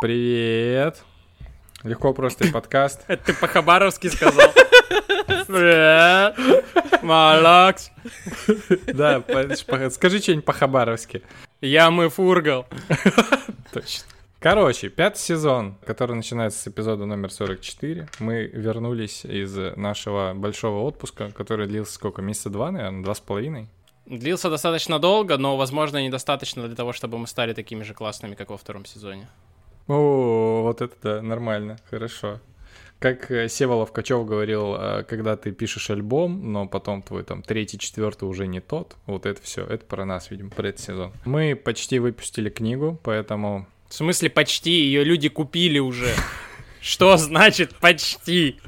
Привет. Легко просто и подкаст. Это ты по-хабаровски сказал. Привет. Малакс. Да, скажи что-нибудь по-хабаровски. Я мы фургал. Точно. Короче, пятый сезон, который начинается с эпизода номер 44. Мы вернулись из нашего большого отпуска, который длился сколько? Месяца два, наверное, два с половиной. Длился достаточно долго, но, возможно, недостаточно для того, чтобы мы стали такими же классными, как во втором сезоне. О, вот это да, нормально, хорошо. Как э, Сева Ловкачев говорил, э, когда ты пишешь альбом, но потом твой там третий, четвертый уже не тот, вот это все, это про нас, видимо, про этот сезон. Мы почти выпустили книгу, поэтому в смысле почти? Ее люди купили уже. Что значит почти?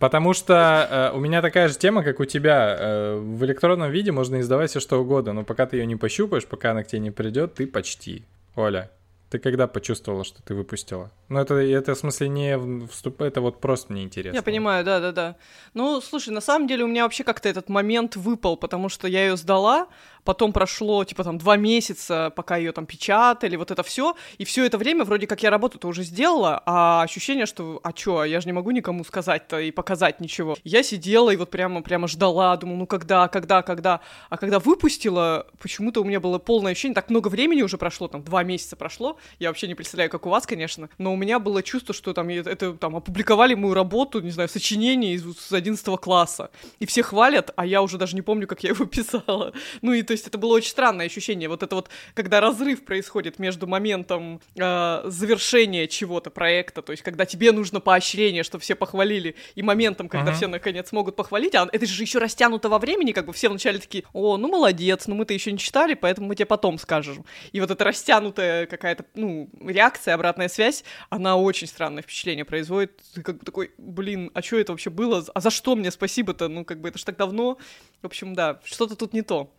Потому что э, у меня такая же тема, как у тебя. Э, в электронном виде можно издавать все что угодно, но пока ты ее не пощупаешь, пока она к тебе не придет, ты почти. Оля, ты когда почувствовала, что ты выпустила? Ну, это, это в смысле не вступ, это вот просто мне интересно. Я понимаю, да, да, да. Ну, слушай, на самом деле у меня вообще как-то этот момент выпал, потому что я ее сдала, потом прошло, типа, там, два месяца, пока ее там печатали, вот это все, и все это время вроде как я работу-то уже сделала, а ощущение, что, а чё, я же не могу никому сказать-то и показать ничего. Я сидела и вот прямо, прямо ждала, думаю, ну когда, когда, когда, а когда выпустила, почему-то у меня было полное ощущение, так много времени уже прошло, там, два месяца прошло, я вообще не представляю, как у вас, конечно, но у меня было чувство, что там, это, там, опубликовали мою работу, не знаю, сочинение из, с 11 класса, и все хвалят, а я уже даже не помню, как я его писала. Ну и то есть это было очень странное ощущение. Вот это вот, когда разрыв происходит между моментом э, завершения чего-то проекта, то есть когда тебе нужно поощрение, чтобы все похвалили, и моментом, когда uh-huh. все наконец могут похвалить, а это же еще растянуто во времени, как бы все вначале такие, о, ну молодец, ну мы-то еще не читали, поэтому мы тебе потом скажем. И вот эта растянутая какая-то, ну, реакция, обратная связь, она очень странное впечатление производит. Ты как бы такой, блин, а что это вообще было? А за что мне спасибо-то? Ну, как бы это ж так давно. В общем, да, что-то тут не то.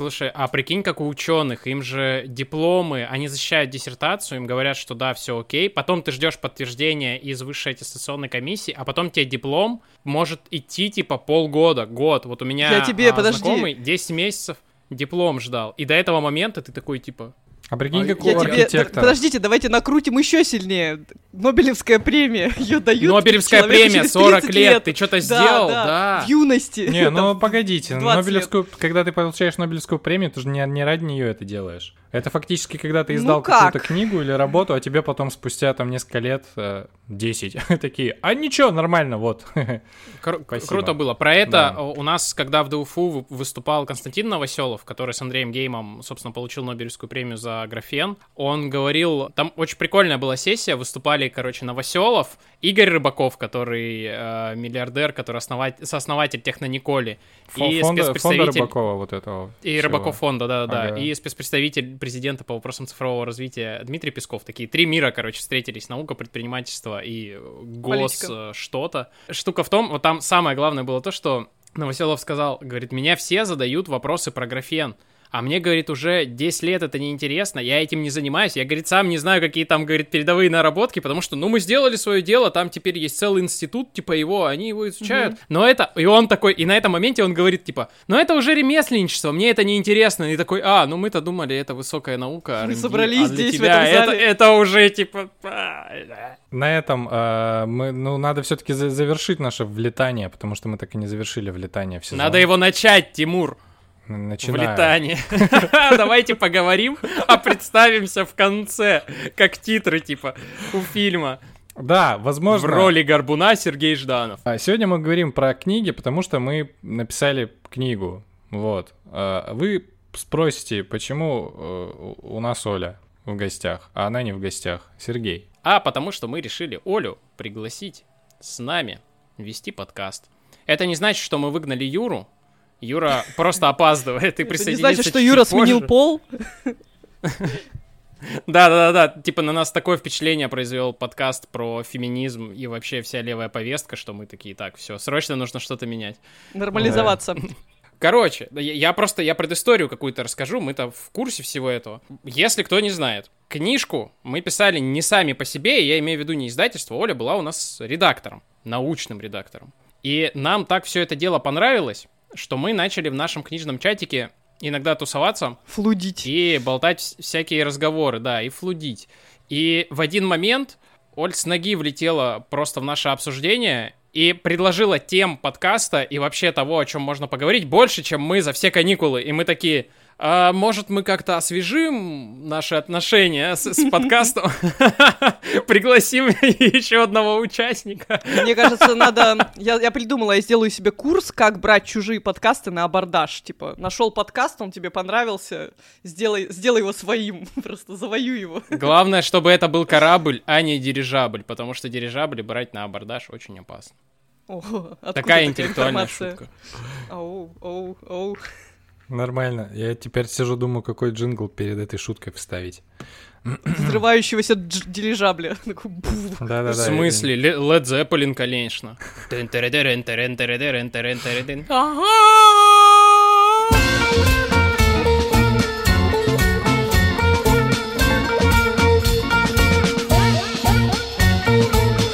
Слушай, а прикинь, как у ученых, им же дипломы, они защищают диссертацию, им говорят, что да, все окей, потом ты ждешь подтверждения из высшей аттестационной комиссии, а потом тебе диплом может идти типа полгода, год. Вот у меня Я тебе, а, подожди. знакомый 10 месяцев диплом ждал, и до этого момента ты такой типа, а прикинь, как у архитектора. Подождите, давайте накрутим еще сильнее. Нобелевская премия, ее дают. Нобелевская премия, 40 лет, лет. ты что-то сделал, да, да. В юности. Не, ну погодите, Нобелевскую, когда ты получаешь Нобелевскую премию, ты же не, не ради нее это делаешь. Это фактически, когда ты издал ну какую-то книгу или работу, а тебе потом спустя там несколько лет, э, 10, такие, а ничего, нормально, вот. Кру- круто было. Про это да. у нас, когда в ДУФУ выступал Константин Новоселов, который с Андреем Геймом, собственно, получил Нобелевскую премию за графен, он говорил, там очень прикольная была сессия, выступали, короче, Новоселов, Игорь Рыбаков, который э, миллиардер, который основатель, сооснователь Технониколи, и фонда, спецпредставитель... Фонда Рыбакова вот этого. И всего. Рыбаков фонда, да-да-да, ага. и спецпредставитель президента по вопросам цифрового развития Дмитрий Песков. Такие три мира, короче, встретились. Наука, предпринимательство и гос э, что-то. Штука в том, вот там самое главное было то, что Новоселов сказал, говорит, меня все задают вопросы про графен. А мне, говорит, уже 10 лет это неинтересно, я этим не занимаюсь, я, говорит, сам не знаю, какие там, говорит, передовые наработки, потому что, ну, мы сделали свое дело, там теперь есть целый институт, типа его, они его изучают. Mm-hmm. Но это, и он такой, и на этом моменте он говорит, типа, ну, это уже ремесленничество, мне это неинтересно. И такой, а, ну, мы-то думали, это высокая наука, Мы собрались а здесь, тебя в этом зале. Это, это уже, типа... На этом э, мы, ну, надо все-таки завершить наше влетание, потому что мы так и не завершили влетание в сезон. Надо его начать, Тимур начинаю. Влетание. Давайте поговорим, а представимся в конце, как титры, типа, у фильма. Да, возможно. В роли Горбуна Сергей Жданов. А сегодня мы говорим про книги, потому что мы написали книгу. Вот. А, вы спросите, почему э, у нас Оля в гостях, а она не в гостях. Сергей. А потому что мы решили Олю пригласить с нами вести подкаст. Это не значит, что мы выгнали Юру, Юра просто опаздывает и присоединится Это не значит, что Юра сменил пол? Да-да-да, типа на нас такое впечатление произвел подкаст про феминизм и вообще вся левая повестка, что мы такие, так, все, срочно нужно что-то менять. Нормализоваться. Короче, я просто, я предысторию какую-то расскажу, мы-то в курсе всего этого. Если кто не знает, книжку мы писали не сами по себе, я имею в виду не издательство, Оля была у нас редактором, научным редактором. И нам так все это дело понравилось, что мы начали в нашем книжном чатике иногда тусоваться. Флудить. И болтать всякие разговоры, да, и флудить. И в один момент Оль с ноги влетела просто в наше обсуждение и предложила тем подкаста и вообще того, о чем можно поговорить, больше, чем мы за все каникулы. И мы такие, а, может, мы как-то освежим наши отношения с, с подкастом? Пригласим еще одного участника. Мне кажется, надо... Я, я придумала, я сделаю себе курс, как брать чужие подкасты на абордаж. Типа, нашел подкаст, он тебе понравился, сделай, сделай его своим, просто завоюй его. Главное, чтобы это был корабль, а не дирижабль, потому что дирижабли брать на абордаж очень опасно. О, такая интеллектуальная шутка. Оу, оу, оу. Нормально. Я теперь сижу, думаю, какой джингл перед этой шуткой вставить. Взрывающегося дирижабля. Да-да-да. В смысле? Led Zeppelin, конечно. Ага!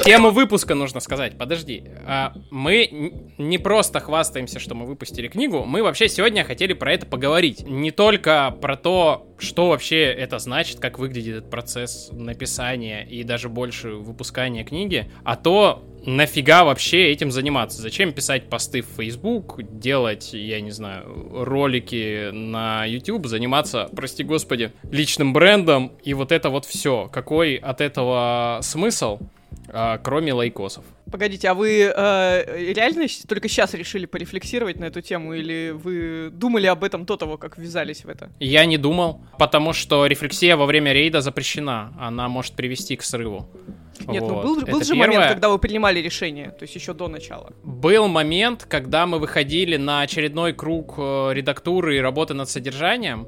Тему выпуска нужно сказать. Подожди. А, мы не просто хвастаемся, что мы выпустили книгу. Мы вообще сегодня хотели про это поговорить. Не только про то, что вообще это значит, как выглядит этот процесс написания и даже больше выпускания книги, а то, нафига вообще этим заниматься? Зачем писать посты в Facebook, делать, я не знаю, ролики на YouTube, заниматься, прости господи, личным брендом и вот это вот все. Какой от этого смысл? А, кроме лайкосов. Погодите, а вы э, реально только сейчас решили порефлексировать на эту тему, или вы думали об этом до того, как ввязались в это? Я не думал, потому что рефлексия во время рейда запрещена. Она может привести к срыву. Нет, ну вот. ну был, был же первое. момент, когда вы принимали решение, то есть еще до начала. Был момент, когда мы выходили на очередной круг э, редактуры и работы над содержанием,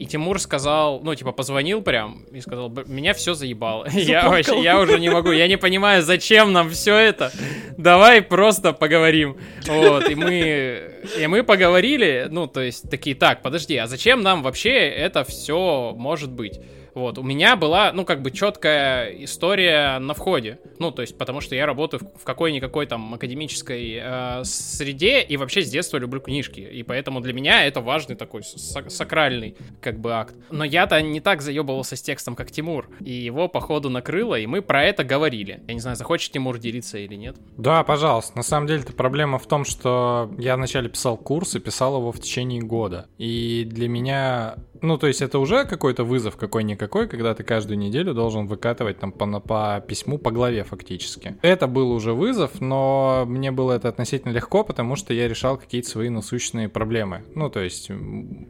и Тимур сказал, ну, типа, позвонил прям и сказал, меня все заебало. я вообще, я уже не могу, я не понимаю, зачем нам все это. Давай просто поговорим. Вот, и мы, и мы поговорили, ну, то есть, такие, так, подожди, а зачем нам вообще это все может быть? Вот, у меня была, ну, как бы четкая история на входе. Ну, то есть, потому что я работаю в какой-никакой там академической э, среде и вообще с детства люблю книжки. И поэтому для меня это важный такой сакральный, как бы, акт. Но я-то не так заебывался с текстом, как Тимур. И его, походу, накрыло, и мы про это говорили. Я не знаю, захочет Тимур делиться или нет. Да, пожалуйста. На самом деле, это проблема в том, что я вначале писал курс и писал его в течение года. И для меня ну, то есть это уже какой-то вызов какой-никакой, когда ты каждую неделю должен выкатывать там по, по письму по главе фактически. Это был уже вызов, но мне было это относительно легко, потому что я решал какие-то свои насущные проблемы. Ну, то есть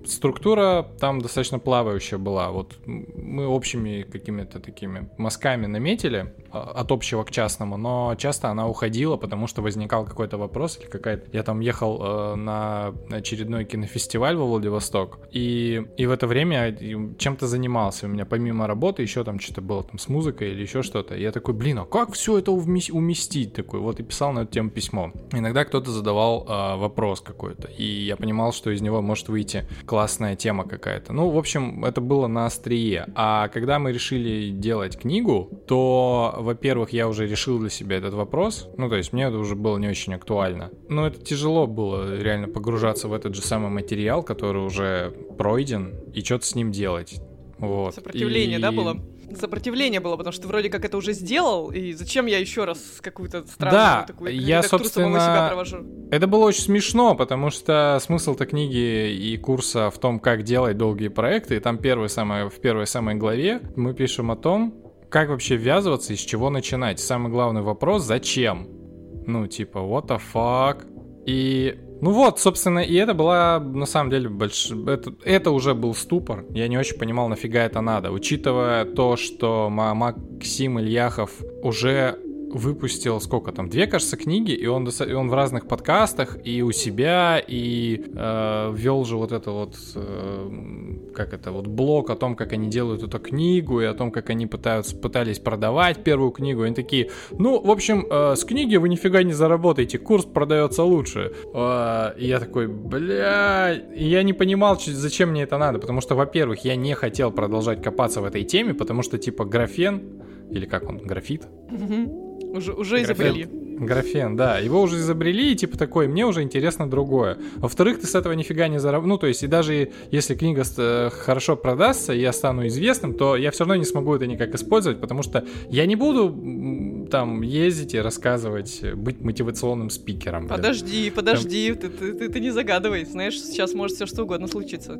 структура там достаточно плавающая была. Вот мы общими какими-то такими мазками наметили от общего к частному, но часто она уходила, потому что возникал какой-то вопрос или какая-то... Я там ехал э, на очередной кинофестиваль во Владивосток, и, и в это время чем-то занимался. У меня помимо работы еще там что-то было там с музыкой или еще что-то. Я такой, блин, а как все это уместить? Такой, вот и писал на эту тему письмо. Иногда кто-то задавал э, вопрос какой-то, и я понимал, что из него может выйти классная тема какая-то. Ну, в общем, это было на острие. А когда мы решили делать книгу, то, во-первых, я уже решил для себя этот вопрос. Ну, то есть мне это уже было не очень актуально. Но это тяжело было реально погружаться в этот же самый материал, который уже пройден, и что-то с ним делать. Вот. Сопротивление, и... да, было? Сопротивление было, потому что ты вроде как это уже сделал, и зачем я еще раз какую-то странную да, такую я, собственно, себя провожу? Это было очень смешно, потому что смысл-то книги и курса в том, как делать долгие проекты, и там первый, самое, в первой самой главе мы пишем о том, как вообще ввязываться и с чего начинать. Самый главный вопрос — зачем? Ну, типа, what the fuck? И ну вот, собственно, и это была, на самом деле, больш... это, это уже был ступор. Я не очень понимал, нафига это надо. Учитывая то, что Максим Ильяхов уже выпустил сколько там, две, кажется, книги, и он, он в разных подкастах, и у себя, и э, вел же вот это вот, э, как это, вот блог о том, как они делают эту книгу, и о том, как они пытаются, пытались продавать первую книгу. Они такие, ну, в общем, э, с книги вы нифига не заработаете, курс продается лучше. Э, и я такой, бля, я не понимал, зачем мне это надо, потому что, во-первых, я не хотел продолжать копаться в этой теме, потому что, типа, графен, или как он, графит, уже, уже изобрели. Графен, да. Его уже изобрели, и типа такой, мне уже интересно другое. Во-вторых, ты с этого нифига не заработаешь. Ну, то есть, и даже если книга хорошо продастся, и я стану известным, то я все равно не смогу это никак использовать, потому что я не буду там ездить и рассказывать, быть мотивационным спикером. Подожди, блин. подожди, там... ты, ты, ты, ты не загадывай. Знаешь, сейчас может все что угодно случиться.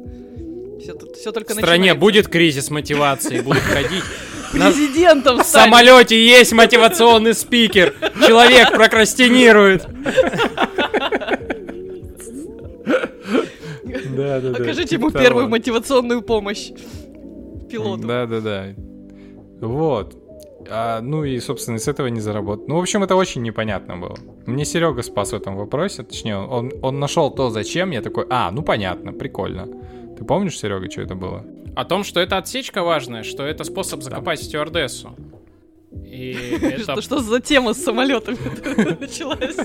Все, все только В стране начинается. будет кризис мотивации, будут ходить. Президентом В самолете есть мотивационный спикер. Человек прокрастинирует. Да, да, да. Окажите ему первую мотивационную помощь пилоту. Да, да, да. Вот. А, ну и, собственно, с этого не заработал. Ну, в общем, это очень непонятно было. Мне Серега спас в этом вопросе, точнее, он, он нашел то, зачем. Я такой, а, ну понятно, прикольно. Ты помнишь, Серега, что это было? О том, что это отсечка важная, что это способ закопать да. стюардессу. И это... Что, что за тема с самолетами началась?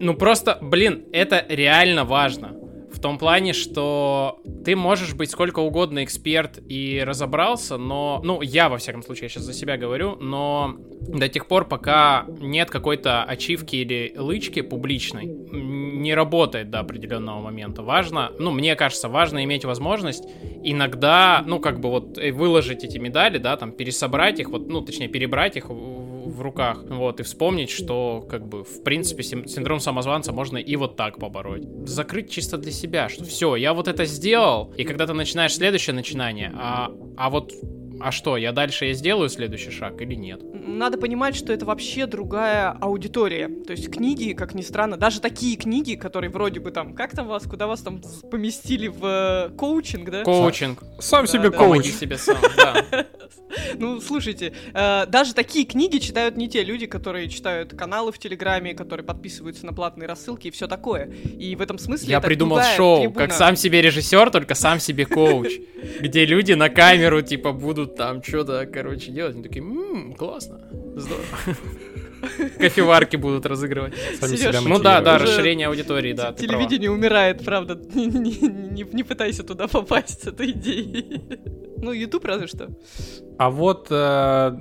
Ну просто, блин, это реально важно. В том плане, что ты можешь быть сколько угодно эксперт и разобрался, но, ну, я, во всяком случае, я сейчас за себя говорю, но до тех пор, пока нет какой-то ачивки или лычки публичной, не работает до определенного момента. Важно, ну, мне кажется, важно иметь возможность иногда, ну, как бы вот э, выложить эти медали, да, там, пересобрать их, вот, ну, точнее, перебрать их в руках, вот, и вспомнить, что, как бы, в принципе, синдром самозванца можно и вот так побороть. Закрыть чисто для себя, что все, я вот это сделал, и когда ты начинаешь следующее начинание, а, а вот а что, я дальше я сделаю следующий шаг или нет? Надо понимать, что это вообще другая аудитория. То есть книги, как ни странно, даже такие книги, которые вроде бы там, как там вас, куда вас там поместили в э, коучинг, да? Коучинг. Сам да, себе да. коуч. себе сам, да. Ну, слушайте, э, даже такие книги читают не те люди, которые читают каналы в Телеграме, которые подписываются на платные рассылки и все такое. И в этом смысле Я придумал шоу, как сам себе режиссер, только сам себе коуч, где люди на камеру, типа, будут там что-то, короче, делать. Они такие, ммм, классно, здорово. Кофеварки будут разыгрывать. ну да, да, расширение аудитории, да. Телевидение умирает, правда. Не пытайся туда попасть с этой идеей. Ну, YouTube разве что. А вот, э,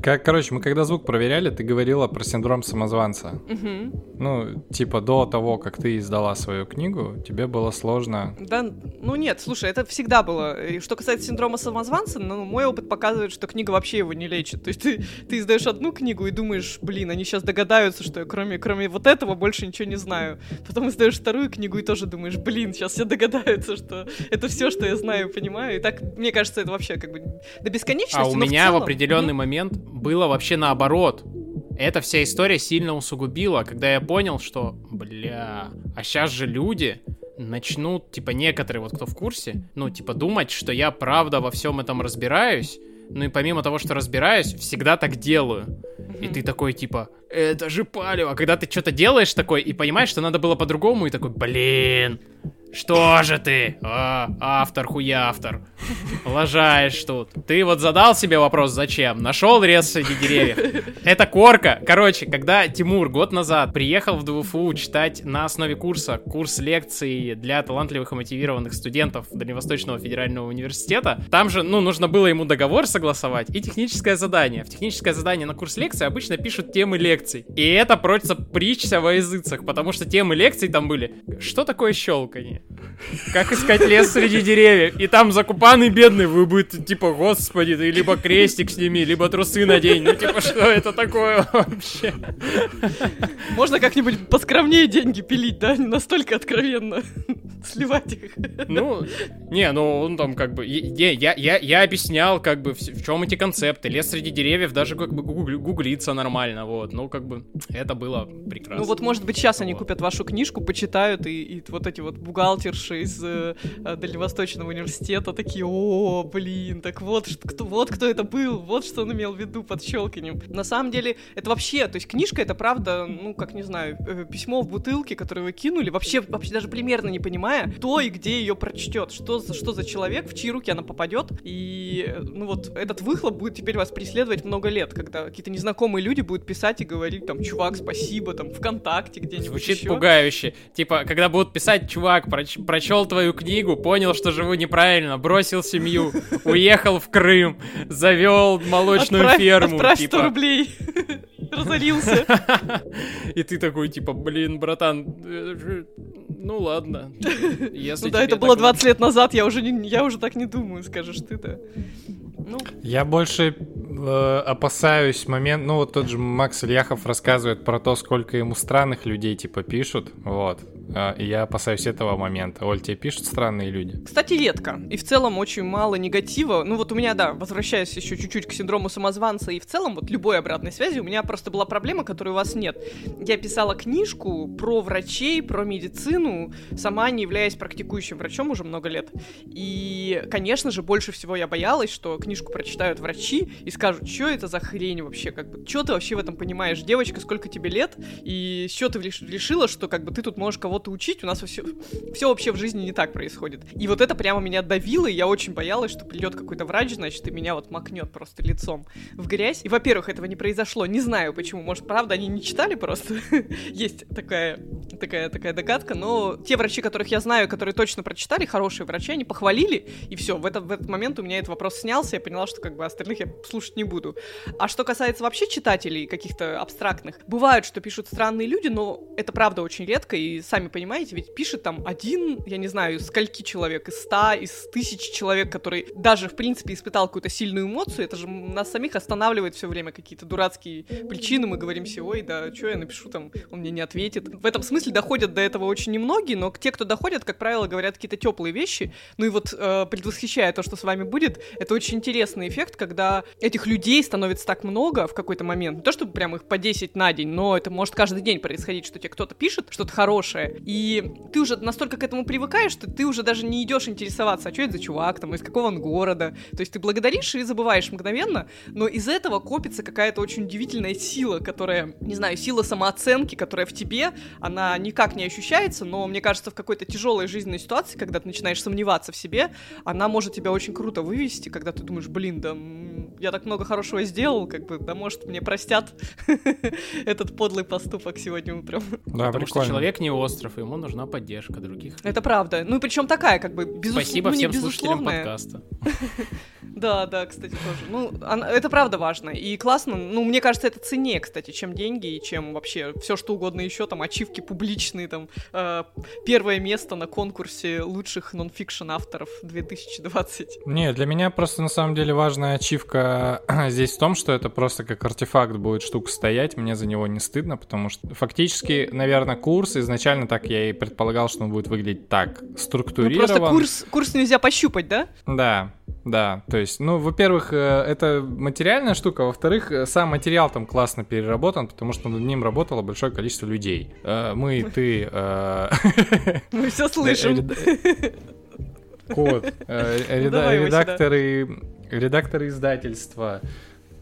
как, короче, мы когда звук проверяли, ты говорила про синдром самозванца. Угу. Ну, типа до того, как ты издала свою книгу, тебе было сложно. Да, ну нет, слушай, это всегда было. И что касается синдрома самозванца, ну, мой опыт показывает, что книга вообще его не лечит. То есть ты, ты издаешь одну книгу и думаешь, блин, они сейчас догадаются, что я кроме, кроме вот этого больше ничего не знаю. Потом издаешь вторую книгу и тоже думаешь, блин, сейчас все догадаются, что это все, что я знаю, понимаю. И так, мне кажется, это вообще как бы до бесконечности а у меня в, целом... в определенный момент было вообще наоборот. Эта вся история сильно усугубила, когда я понял, что, бля, а сейчас же люди начнут, типа, некоторые, вот кто в курсе, ну, типа, думать, что я правда во всем этом разбираюсь, ну и помимо того, что разбираюсь, всегда так делаю. И ты такой, типа, это же палево. Когда ты что-то делаешь такой и понимаешь, что надо было по-другому, и такой, блин, что же ты, а, автор хуявтор, лажаешь тут. Ты вот задал себе вопрос, зачем? Нашел лес среди деревьев. Это корка. Короче, когда Тимур год назад приехал в ДВФУ читать на основе курса, курс лекций для талантливых и мотивированных студентов Дальневосточного федерального университета, там же, ну, нужно было ему договор согласовать и техническое задание. В техническое задание на курс лекций обычно пишут темы лекций. И это просится притча во языцах, потому что темы лекций там были. Что такое щелканье? Как искать лес среди деревьев? И там закупанный бедный, вы будете типа, господи, ты либо крестик сними, либо трусы надень. Ну, типа, что это такое вообще? Можно как-нибудь поскромнее деньги пилить, да? Не настолько откровенно сливать их. Ну, не, ну, он там как бы... Я, я, я, я объяснял, как бы, в, в чем эти концепты. Лес среди деревьев даже как бы гугли, гуглится нормально, вот. Ну, как бы, это было прекрасно. Ну, вот, может быть, сейчас вот. они купят вашу книжку, почитают, и, и вот эти вот бухгалтерши из э, э, Дальневосточного университета такие, о, блин, так вот, кто, вот кто это был, вот что он имел в виду под щелканем. На самом деле, это вообще, то есть книжка это правда, ну, как не знаю, э, письмо в бутылке, которое вы кинули, вообще, вообще даже примерно не понимая, кто и где ее прочтет, что за, что за человек, в чьи руки она попадет, и, э, ну, вот этот выхлоп будет теперь вас преследовать много лет, когда какие-то незнакомые люди будут писать и говорить, там, чувак, спасибо, там, ВКонтакте где-нибудь Звучит еще. пугающе. Типа, когда будут писать, чувак, про проч прочел твою книгу, понял, что живу неправильно, бросил семью, уехал в Крым, завел молочную отправь, ферму. Отправь типа. 100 рублей. разорился. И ты такой, типа, блин, братан, э, ну ладно. Ну да, это было 20 лет назад, я уже, не, я уже так не думаю, скажешь ты-то. Ну. Я больше э, опасаюсь момент, ну вот тот же Макс Ильяхов рассказывает про то, сколько ему странных людей типа пишут, вот. А, я опасаюсь этого момента. Оль, тебе пишут странные люди? Кстати, редко. И в целом очень мало негатива. Ну вот у меня, да, возвращаясь еще чуть-чуть к синдрому самозванца, и в целом вот любой обратной связи, у меня просто была проблема, которой у вас нет. Я писала книжку про врачей, про медицину, сама не являясь практикующим врачом уже много лет. И, конечно же, больше всего я боялась, что книжку прочитают врачи и скажут, что это за хрень вообще, как бы, что ты вообще в этом понимаешь, девочка, сколько тебе лет, и что ты решила, что как бы ты тут можешь кого-то учить, у нас все, все вообще в жизни не так происходит. И вот это прямо меня давило, и я очень боялась, что придет какой-то врач, значит, и меня вот макнет просто лицом в грязь. И, во-первых, этого не произошло, не знаю почему, может, правда, они не читали просто, есть такая, такая, такая догадка, но те врачи, которых я знаю, которые точно прочитали, хорошие врачи, они похвалили, и все, в, этот в этот момент у меня этот вопрос снялся, я поняла, что как бы остальных я слушать не буду. А что касается вообще читателей каких-то абстрактных, бывают, что пишут странные люди, но это правда очень редко, и сами понимаете, ведь пишет там один, я не знаю, скольки человек, из ста, из тысяч человек, который даже, в принципе, испытал какую-то сильную эмоцию, это же нас самих останавливает все время какие-то дурацкие причины, мы говорим себе, ой, да, что я напишу там, он мне не ответит. В этом смысле доходят до этого очень немногие, но те, кто доходят, как правило, говорят какие-то теплые вещи, ну и вот э, предвосхищая то, что с вами будет, это очень интересный эффект, когда этих людей становится так много в какой-то момент, не то чтобы прям их по 10 на день, но это может каждый день происходить, что тебе кто-то пишет что-то хорошее, и ты уже настолько к этому привыкаешь, что ты уже даже не идешь интересоваться, а что это за чувак, там, из какого он города. То есть ты благодаришь и забываешь мгновенно, но из этого копится какая-то очень удивительная сила, которая, не знаю, сила самооценки, которая в тебе, она никак не ощущается, но мне кажется, в какой-то тяжелой жизненной ситуации, когда ты начинаешь сомневаться в себе, она может тебя очень круто вывести, когда ты думаешь, блин, да я так много хорошего сделал, как бы, да может мне простят этот подлый поступок сегодня утром. Да, Потому прикольно. что человек не остров, ему нужна поддержка других. Это правда. Ну и причем такая, как бы, безусловно. Спасибо ну, всем слушателям подкаста. Да, да, кстати, тоже. Ну, это правда важно. И классно, ну, мне кажется, это ценнее, кстати, чем деньги и чем вообще все что угодно еще, там, ачивки публичные, там, э, первое место на конкурсе лучших нонфикшн авторов 2020. Не, для меня просто на самом деле важная ачивка здесь в том, что это просто как артефакт будет штука стоять, мне за него не стыдно, потому что фактически, наверное, курс изначально так я и предполагал, что он будет выглядеть так, структурирован. Ну, просто курс, курс нельзя пощупать, да? Да, да, то есть, ну, во-первых, э, это материальная штука, во-вторых, э, сам материал там классно переработан, потому что над ним работало большое количество людей. Э, мы, ты... Мы все слышим. Код, редакторы, редакторы издательства,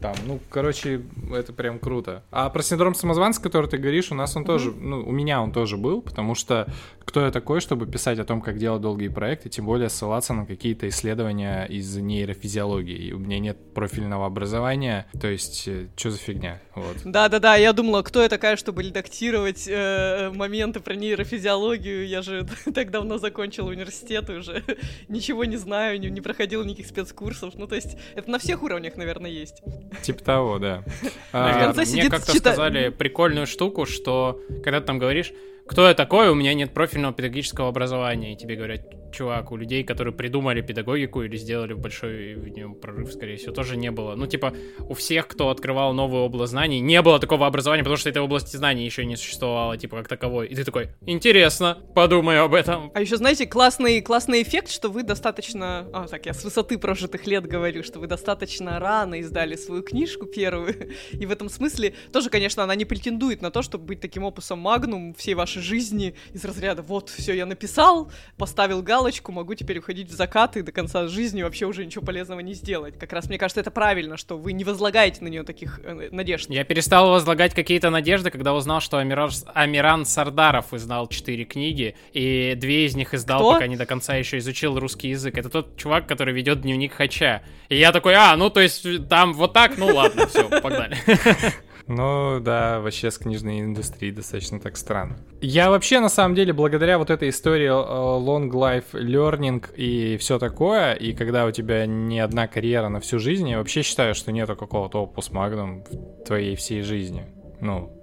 там, ну, короче, это прям круто. А про синдром самозванца, который ты говоришь, у нас он mm-hmm. тоже, ну, у меня он тоже был, потому что кто я такой, чтобы писать о том, как делать долгие проекты, тем более ссылаться на какие-то исследования из нейрофизиологии. У меня нет профильного образования, то есть, э, что за фигня, вот. Да-да-да, я думала, кто я такая, чтобы редактировать э, моменты про нейрофизиологию, я же так давно закончила университет уже, ничего не знаю, не, не проходила никаких спецкурсов, ну, то есть, это на всех уровнях, наверное, есть. Типа того, да. А, мне как-то сказали прикольную штуку, что когда ты там говоришь, кто я такой, у меня нет профильного педагогического образования, и тебе говорят, чувак, у людей, которые придумали педагогику или сделали большой в нем прорыв, скорее всего, тоже не было. Ну, типа, у всех, кто открывал новую область знаний, не было такого образования, потому что этой области знаний еще не существовало, типа, как таковой. И ты такой, интересно, подумаю об этом. А еще, знаете, классный, классный эффект, что вы достаточно... А, так, я с высоты прожитых лет говорю, что вы достаточно рано издали свою книжку первую. И в этом смысле тоже, конечно, она не претендует на то, чтобы быть таким опусом магнум всей вашей жизни из разряда «Вот, все, я написал, поставил гал галочку, могу теперь уходить в закат и до конца жизни вообще уже ничего полезного не сделать. Как раз мне кажется, это правильно, что вы не возлагаете на нее таких э, надежд. Я перестал возлагать какие-то надежды, когда узнал, что Амиран, Амиран Сардаров издал четыре книги, и две из них издал, Кто? пока не до конца еще изучил русский язык. Это тот чувак, который ведет дневник Хача. И я такой, а, ну то есть там вот так, ну ладно, все, погнали. Ну да, вообще с книжной индустрией достаточно так странно. Я вообще, на самом деле, благодаря вот этой истории э, long life learning и все такое, и когда у тебя не одна карьера на всю жизнь, я вообще считаю, что нету какого-то опус магнум в твоей всей жизни. Ну,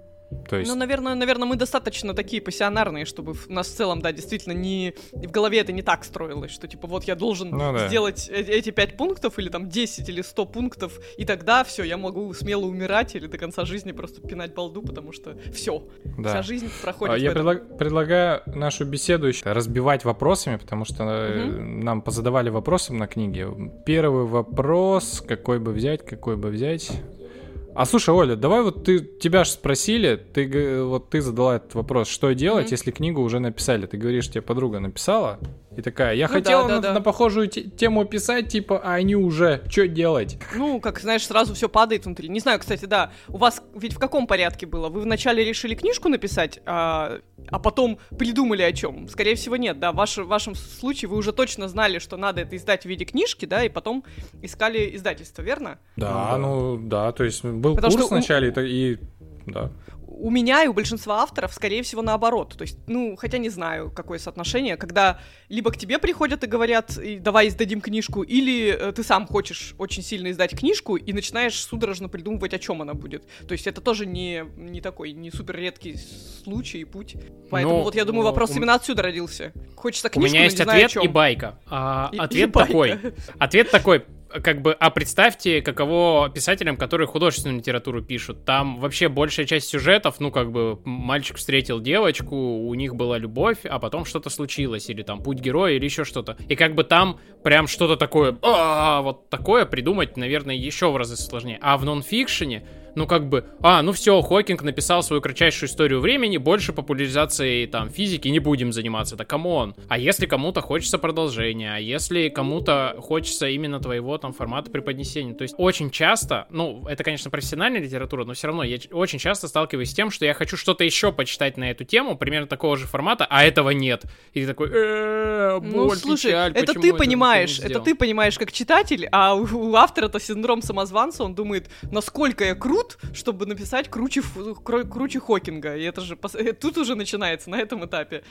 то есть... Ну, наверное, наверное, мы достаточно такие пассионарные, чтобы у нас в целом, да, действительно, не в голове это не так строилось, что типа вот я должен ну, да. сделать э эти пять пунктов или там 10 или 100 пунктов, и тогда все, я могу смело умирать или до конца жизни просто пинать балду, потому что все, да. вся жизнь проходит. А, я предлаг, предлагаю нашу беседу еще разбивать вопросами, потому что угу. нам позадавали вопросы на книге. Первый вопрос, какой бы взять, какой бы взять. А слушай, Оля, давай вот ты тебя же спросили, ты вот ты задала этот вопрос, что делать, mm-hmm. если книгу уже написали? Ты говоришь, тебе подруга написала, и такая, я ну, хотела да, на, да. на похожую тему писать, типа, а они уже, что делать? Ну, как знаешь, сразу все падает внутри. Не знаю, кстати, да, у вас ведь в каком порядке было? Вы вначале решили книжку написать, а, а потом придумали о чем? Скорее всего, нет, да. В, ваш, в вашем случае вы уже точно знали, что надо это издать в виде книжки, да, и потом искали издательство, верно? Да, ну, ну да, то есть был Потому курс что... вначале, и, и да у меня и у большинства авторов, скорее всего, наоборот. То есть, ну, хотя не знаю, какое соотношение, когда либо к тебе приходят и говорят, давай издадим книжку, или э, ты сам хочешь очень сильно издать книжку и начинаешь судорожно придумывать, о чем она будет. То есть это тоже не, не такой, не супер редкий случай и путь. Поэтому ну, вот я думаю, вопрос у... именно отсюда родился. Хочется книжку, У меня есть ответ и байка. А, и, ответ и такой. Байка. Ответ такой как бы, а представьте, каково писателям, которые художественную литературу пишут. Там вообще большая часть сюжетов, ну, как бы, мальчик встретил девочку, у них была любовь, а потом что-то случилось, или там путь героя, или еще что-то. И как бы там прям что-то такое, а, вот такое придумать, наверное, еще в разы сложнее. А в нонфикшене ну как бы, а, ну все, Хокинг написал свою кратчайшую историю времени, больше популяризацией там физики не будем заниматься, это come on. А если кому-то хочется продолжения, а если кому-то хочется именно твоего там формата преподнесения, то есть очень часто, ну это конечно профессиональная литература, но все равно я очень часто сталкиваюсь с тем, что я хочу что-то еще почитать на эту тему, примерно такого же формата, а этого нет. И ты такой, «Э, ну слушай, это ты понимаешь, это ты понимаешь как читатель, а у автора-то синдром самозванца, он думает, насколько я крут, труд, чтобы написать круче, круче Хокинга. И это же э, тут уже начинается на этом этапе.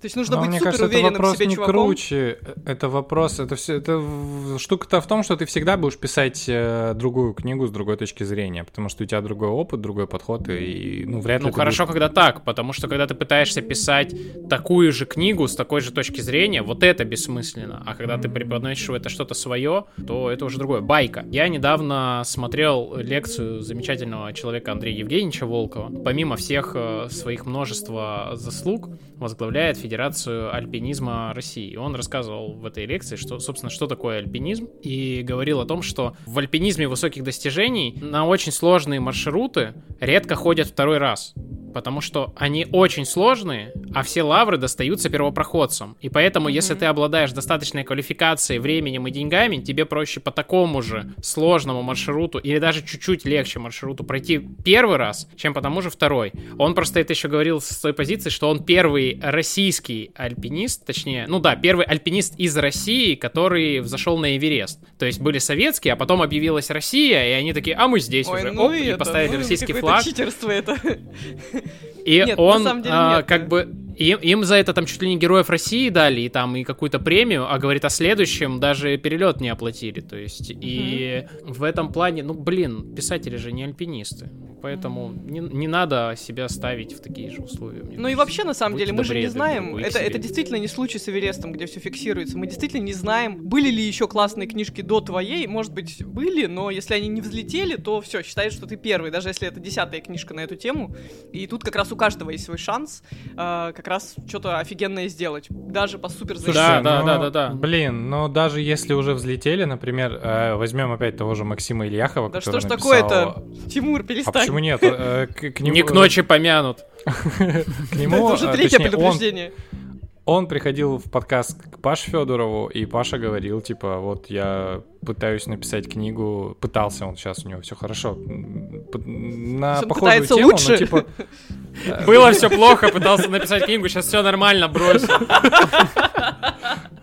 То есть нужно Но быть мне супер кажется, уверенным это вопрос в себе не чуваком. круче. Это вопрос, это все, это штука-то в том, что ты всегда будешь писать э, другую книгу с другой точки зрения, потому что у тебя другой опыт, другой подход и ну вряд ли. Ну хорошо, будешь... когда так, потому что когда ты пытаешься писать такую же книгу с такой же точки зрения, вот это бессмысленно, а когда ты преподносишь это что-то свое, то это уже другое. Байка. Я недавно смотрел лекцию замечательного человека Андрея Евгеньевича Волкова. Помимо всех э, своих множества заслуг возглавляет Федерацию альпинизма России. Он рассказывал в этой лекции, что, собственно, что такое альпинизм, и говорил о том, что в альпинизме высоких достижений на очень сложные маршруты редко ходят второй раз потому что они очень сложные, а все лавры достаются первопроходцам. И поэтому, mm-hmm. если ты обладаешь достаточной квалификацией, временем и деньгами, тебе проще по такому же сложному маршруту или даже чуть-чуть легче маршруту пройти первый раз, чем по тому же второй. Он просто это еще говорил с той позиции, что он первый российский альпинист, точнее, ну да, первый альпинист из России, который взошел на Эверест. То есть были советские, а потом объявилась Россия, и они такие, а мы здесь Ой, уже, ну оп, и, это, поставили ну, российский флаг. читерство это. И нет, он, на самом деле, а, нет. как бы, им, им за это там чуть ли не Героев России дали, и там и какую-то премию, а говорит, о следующем даже перелет не оплатили. То есть, и mm-hmm. в этом плане, ну, блин, писатели же не альпинисты. Поэтому не, не надо себя ставить в такие же условия. Ну кажется. и вообще, на самом Будьте деле, мы же не знаем, это, это действительно не случай с Эверестом, где все фиксируется. Мы действительно не знаем, были ли еще классные книжки до твоей. Может быть, были, но если они не взлетели, то все, считай, что ты первый, даже если это десятая книжка на эту тему. И тут как раз у каждого есть свой шанс э, как раз что-то офигенное сделать. Даже по супер. Да, да, да, да, да. Блин, но даже если уже взлетели, например, э, возьмем опять того же Максима Ильяхова, да который что ж написал... такое-то? Тимур, перестань. Почему нет? Э, к нему... Не к ночи помянут. К нему... Это уже третье предупреждение он приходил в подкаст к Паше Федорову, и Паша говорил, типа, вот я пытаюсь написать книгу, пытался он, сейчас у него все хорошо, на он похожую тему, лучше? но типа... Было все плохо, пытался написать книгу, сейчас все нормально, бросил.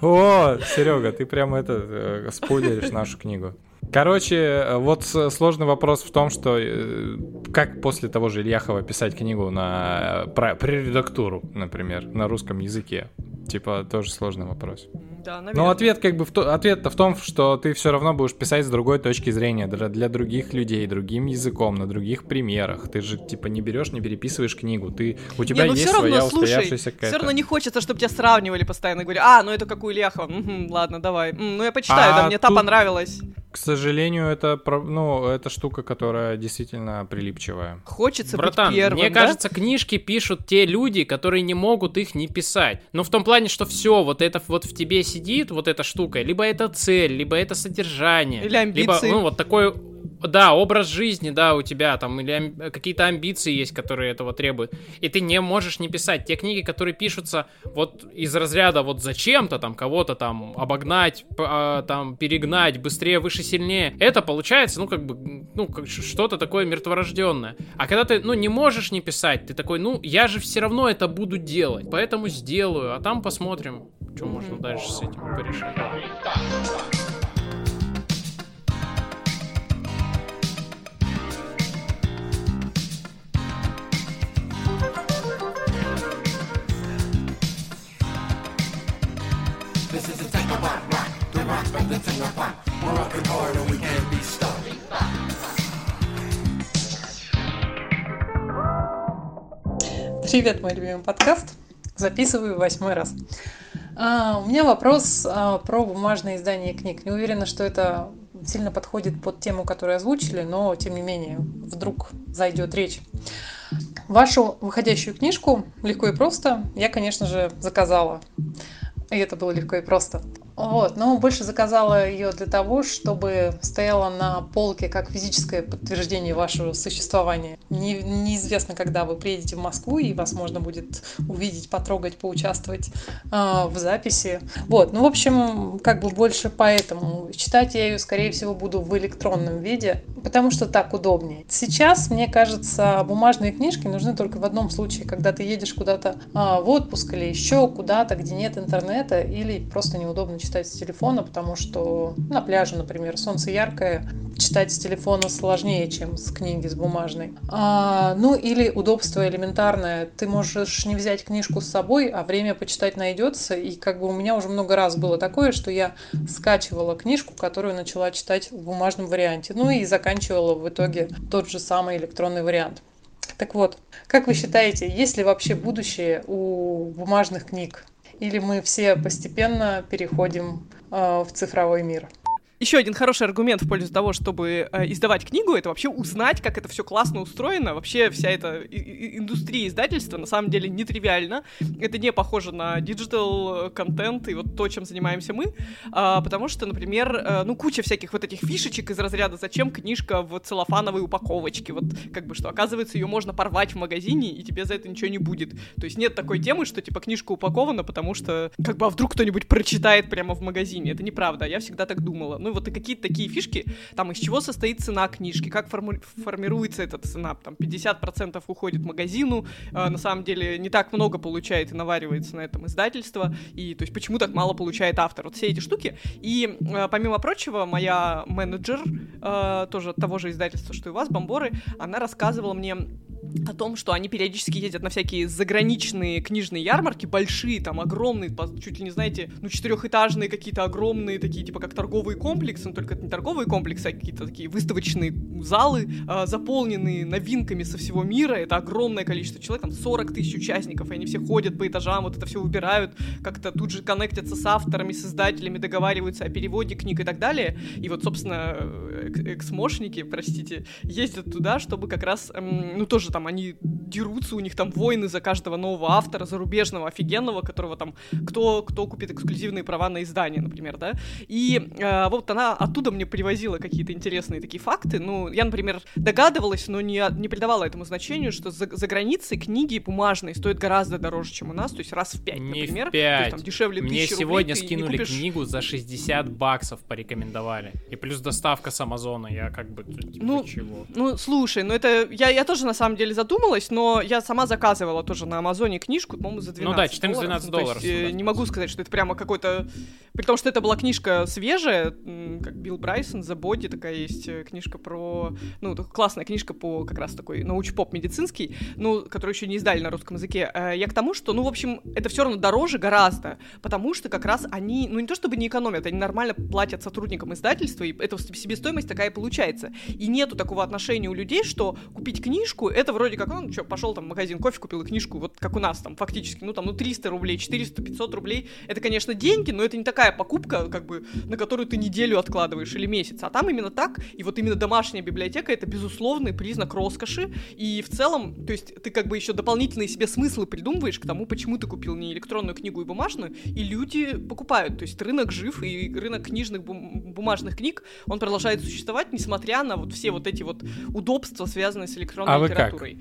О, Серега, ты прям это э, спойлеришь нашу книгу. Короче, э, вот сложный вопрос в том, что э, как после того же Ильяхова писать книгу на про, прередактуру, например, на русском языке. Типа, тоже сложный вопрос. Да, наверное. Но ответ как бы в то, ответ-то в том, что ты все равно будешь писать с другой точки зрения, для, для других людей, другим языком, на других примерах. Ты же типа не берешь, не переписываешь книгу. Ты у тебя не, ну, есть все равно, своя слушай, устоявшаяся какая-то. Все равно не хочется, чтобы тебя сравнивали постоянно. Говорю, а, ну это как у Ильяхова. Угу, ладно, давай. М, ну я почитаю, а да, мне тут... та понравилась. К сожалению, это, ну, это штука, которая действительно прилипчивая. Хочется Братан, быть первым, мне да? кажется, книжки пишут те люди, которые не могут их не писать. Но в том плане, что все, вот это вот в тебе сидит, вот эта штука, либо это цель, либо это содержание. Или амбиции. Либо, ну, вот такой да, образ жизни, да, у тебя там, или ам- какие-то амбиции есть, которые этого требуют. И ты не можешь не писать. Те книги, которые пишутся вот из разряда вот зачем-то там кого-то там обогнать, э, там перегнать, быстрее, выше, сильнее, это получается, ну, как бы, ну, как что-то такое мертворожденное. А когда ты, ну, не можешь не писать, ты такой, ну, я же все равно это буду делать, поэтому сделаю, а там посмотрим, что можно дальше с этим порешать. Привет, мой любимый подкаст. Записываю восьмой раз. А, у меня вопрос а, про бумажное издание книг. Не уверена, что это сильно подходит под тему, которую озвучили, но тем не менее, вдруг зайдет речь. Вашу выходящую книжку легко и просто я, конечно же, заказала. И это было легко и просто. Вот, но больше заказала ее для того, чтобы стояла на полке как физическое подтверждение вашего существования. Не, неизвестно, когда вы приедете в Москву, и вас можно будет увидеть, потрогать, поучаствовать э, в записи. Вот, ну, в общем, как бы больше поэтому. Читать я ее, скорее всего, буду в электронном виде, потому что так удобнее. Сейчас, мне кажется, бумажные книжки нужны только в одном случае, когда ты едешь куда-то э, в отпуск или еще куда-то, где нет интернета, или просто неудобно читать с телефона, потому что на пляже, например, солнце яркое, читать с телефона сложнее, чем с книги, с бумажной. А, ну или удобство элементарное. Ты можешь не взять книжку с собой, а время почитать найдется. И как бы у меня уже много раз было такое, что я скачивала книжку, которую начала читать в бумажном варианте. Ну и заканчивала в итоге тот же самый электронный вариант. Так вот, как вы считаете, есть ли вообще будущее у бумажных книг? Или мы все постепенно переходим э, в цифровой мир. Еще один хороший аргумент в пользу того, чтобы э, издавать книгу, это вообще узнать, как это все классно устроено. Вообще вся эта индустрия издательства на самом деле нетривиальна. Это не похоже на digital контент и вот то, чем занимаемся мы, а, потому что, например, э, ну куча всяких вот этих фишечек из разряда «Зачем книжка в целлофановой упаковочке?» Вот как бы что, оказывается, ее можно порвать в магазине, и тебе за это ничего не будет. То есть нет такой темы, что типа книжка упакована, потому что как бы а вдруг кто-нибудь прочитает прямо в магазине. Это неправда, я всегда так думала ну вот и какие-то такие фишки, там из чего состоит цена книжки, как форму- формируется эта цена, там 50% уходит магазину, э, на самом деле не так много получает и наваривается на этом издательство, и то есть почему так мало получает автор, вот все эти штуки, и э, помимо прочего, моя менеджер, э, тоже того же издательства, что и у вас, Бомборы, она рассказывала мне о том, что они периодически ездят на всякие заграничные книжные ярмарки, большие, там, огромные, чуть ли не, знаете, ну, четырехэтажные какие-то огромные, такие, типа, как торговые комплексы, но только это не торговые комплексы, а какие-то такие выставочные залы, э, заполненные новинками со всего мира, это огромное количество человек, там, 40 тысяч участников, и они все ходят по этажам, вот это все выбирают, как-то тут же коннектятся с авторами, с издателями, договариваются о переводе книг и так далее, и вот, собственно, эксмошники, простите, ездят туда, чтобы как раз, эм, ну, тоже там они дерутся, у них там войны за каждого нового автора, зарубежного, офигенного, которого там, кто, кто купит эксклюзивные права на издание, например, да, и э, вот она оттуда мне привозила какие-то интересные такие факты, ну, я, например, догадывалась, но не, не придавала этому значению, что за, за границей книги бумажные стоят гораздо дороже, чем у нас, то есть раз в пять, не например. В 5. То есть, там, дешевле Мне сегодня рублей, скинули купишь... книгу за 60 баксов порекомендовали, и плюс доставка с Амазона, я как бы, типа, ну, чего? Ну, слушай, ну это, я, я тоже на самом деле призадумалась, но я сама заказывала тоже на Амазоне книжку, по-моему, за 12 Ну да, 14-12 долларов. долларов ну, есть, э, не могу сказать, что это прямо какой-то... При том, что это была книжка свежая, как Билл Брайсон, The Body, такая есть э, книжка про... Ну, классная книжка по как раз такой науч-поп медицинский, ну, которую еще не издали на русском языке. Э, я к тому, что, ну, в общем, это все равно дороже гораздо, потому что как раз они, ну, не то чтобы не экономят, они нормально платят сотрудникам издательства, и это себестоимость такая получается. И нету такого отношения у людей, что купить книжку, это вроде как, ну, что, пошел там в магазин кофе, купил книжку, вот как у нас там, фактически, ну, там, ну, 300 рублей, 400, 500 рублей, это, конечно, деньги, но это не такая покупка, как бы, на которую ты неделю откладываешь или месяц, а там именно так, и вот именно домашняя библиотека — это безусловный признак роскоши, и в целом, то есть ты как бы еще дополнительные себе смыслы придумываешь к тому, почему ты купил не электронную книгу и бумажную, и люди покупают, то есть рынок жив, и рынок книжных бум- бумажных книг, он продолжает существовать, несмотря на вот все вот эти вот удобства, связанные с электронной а литературой.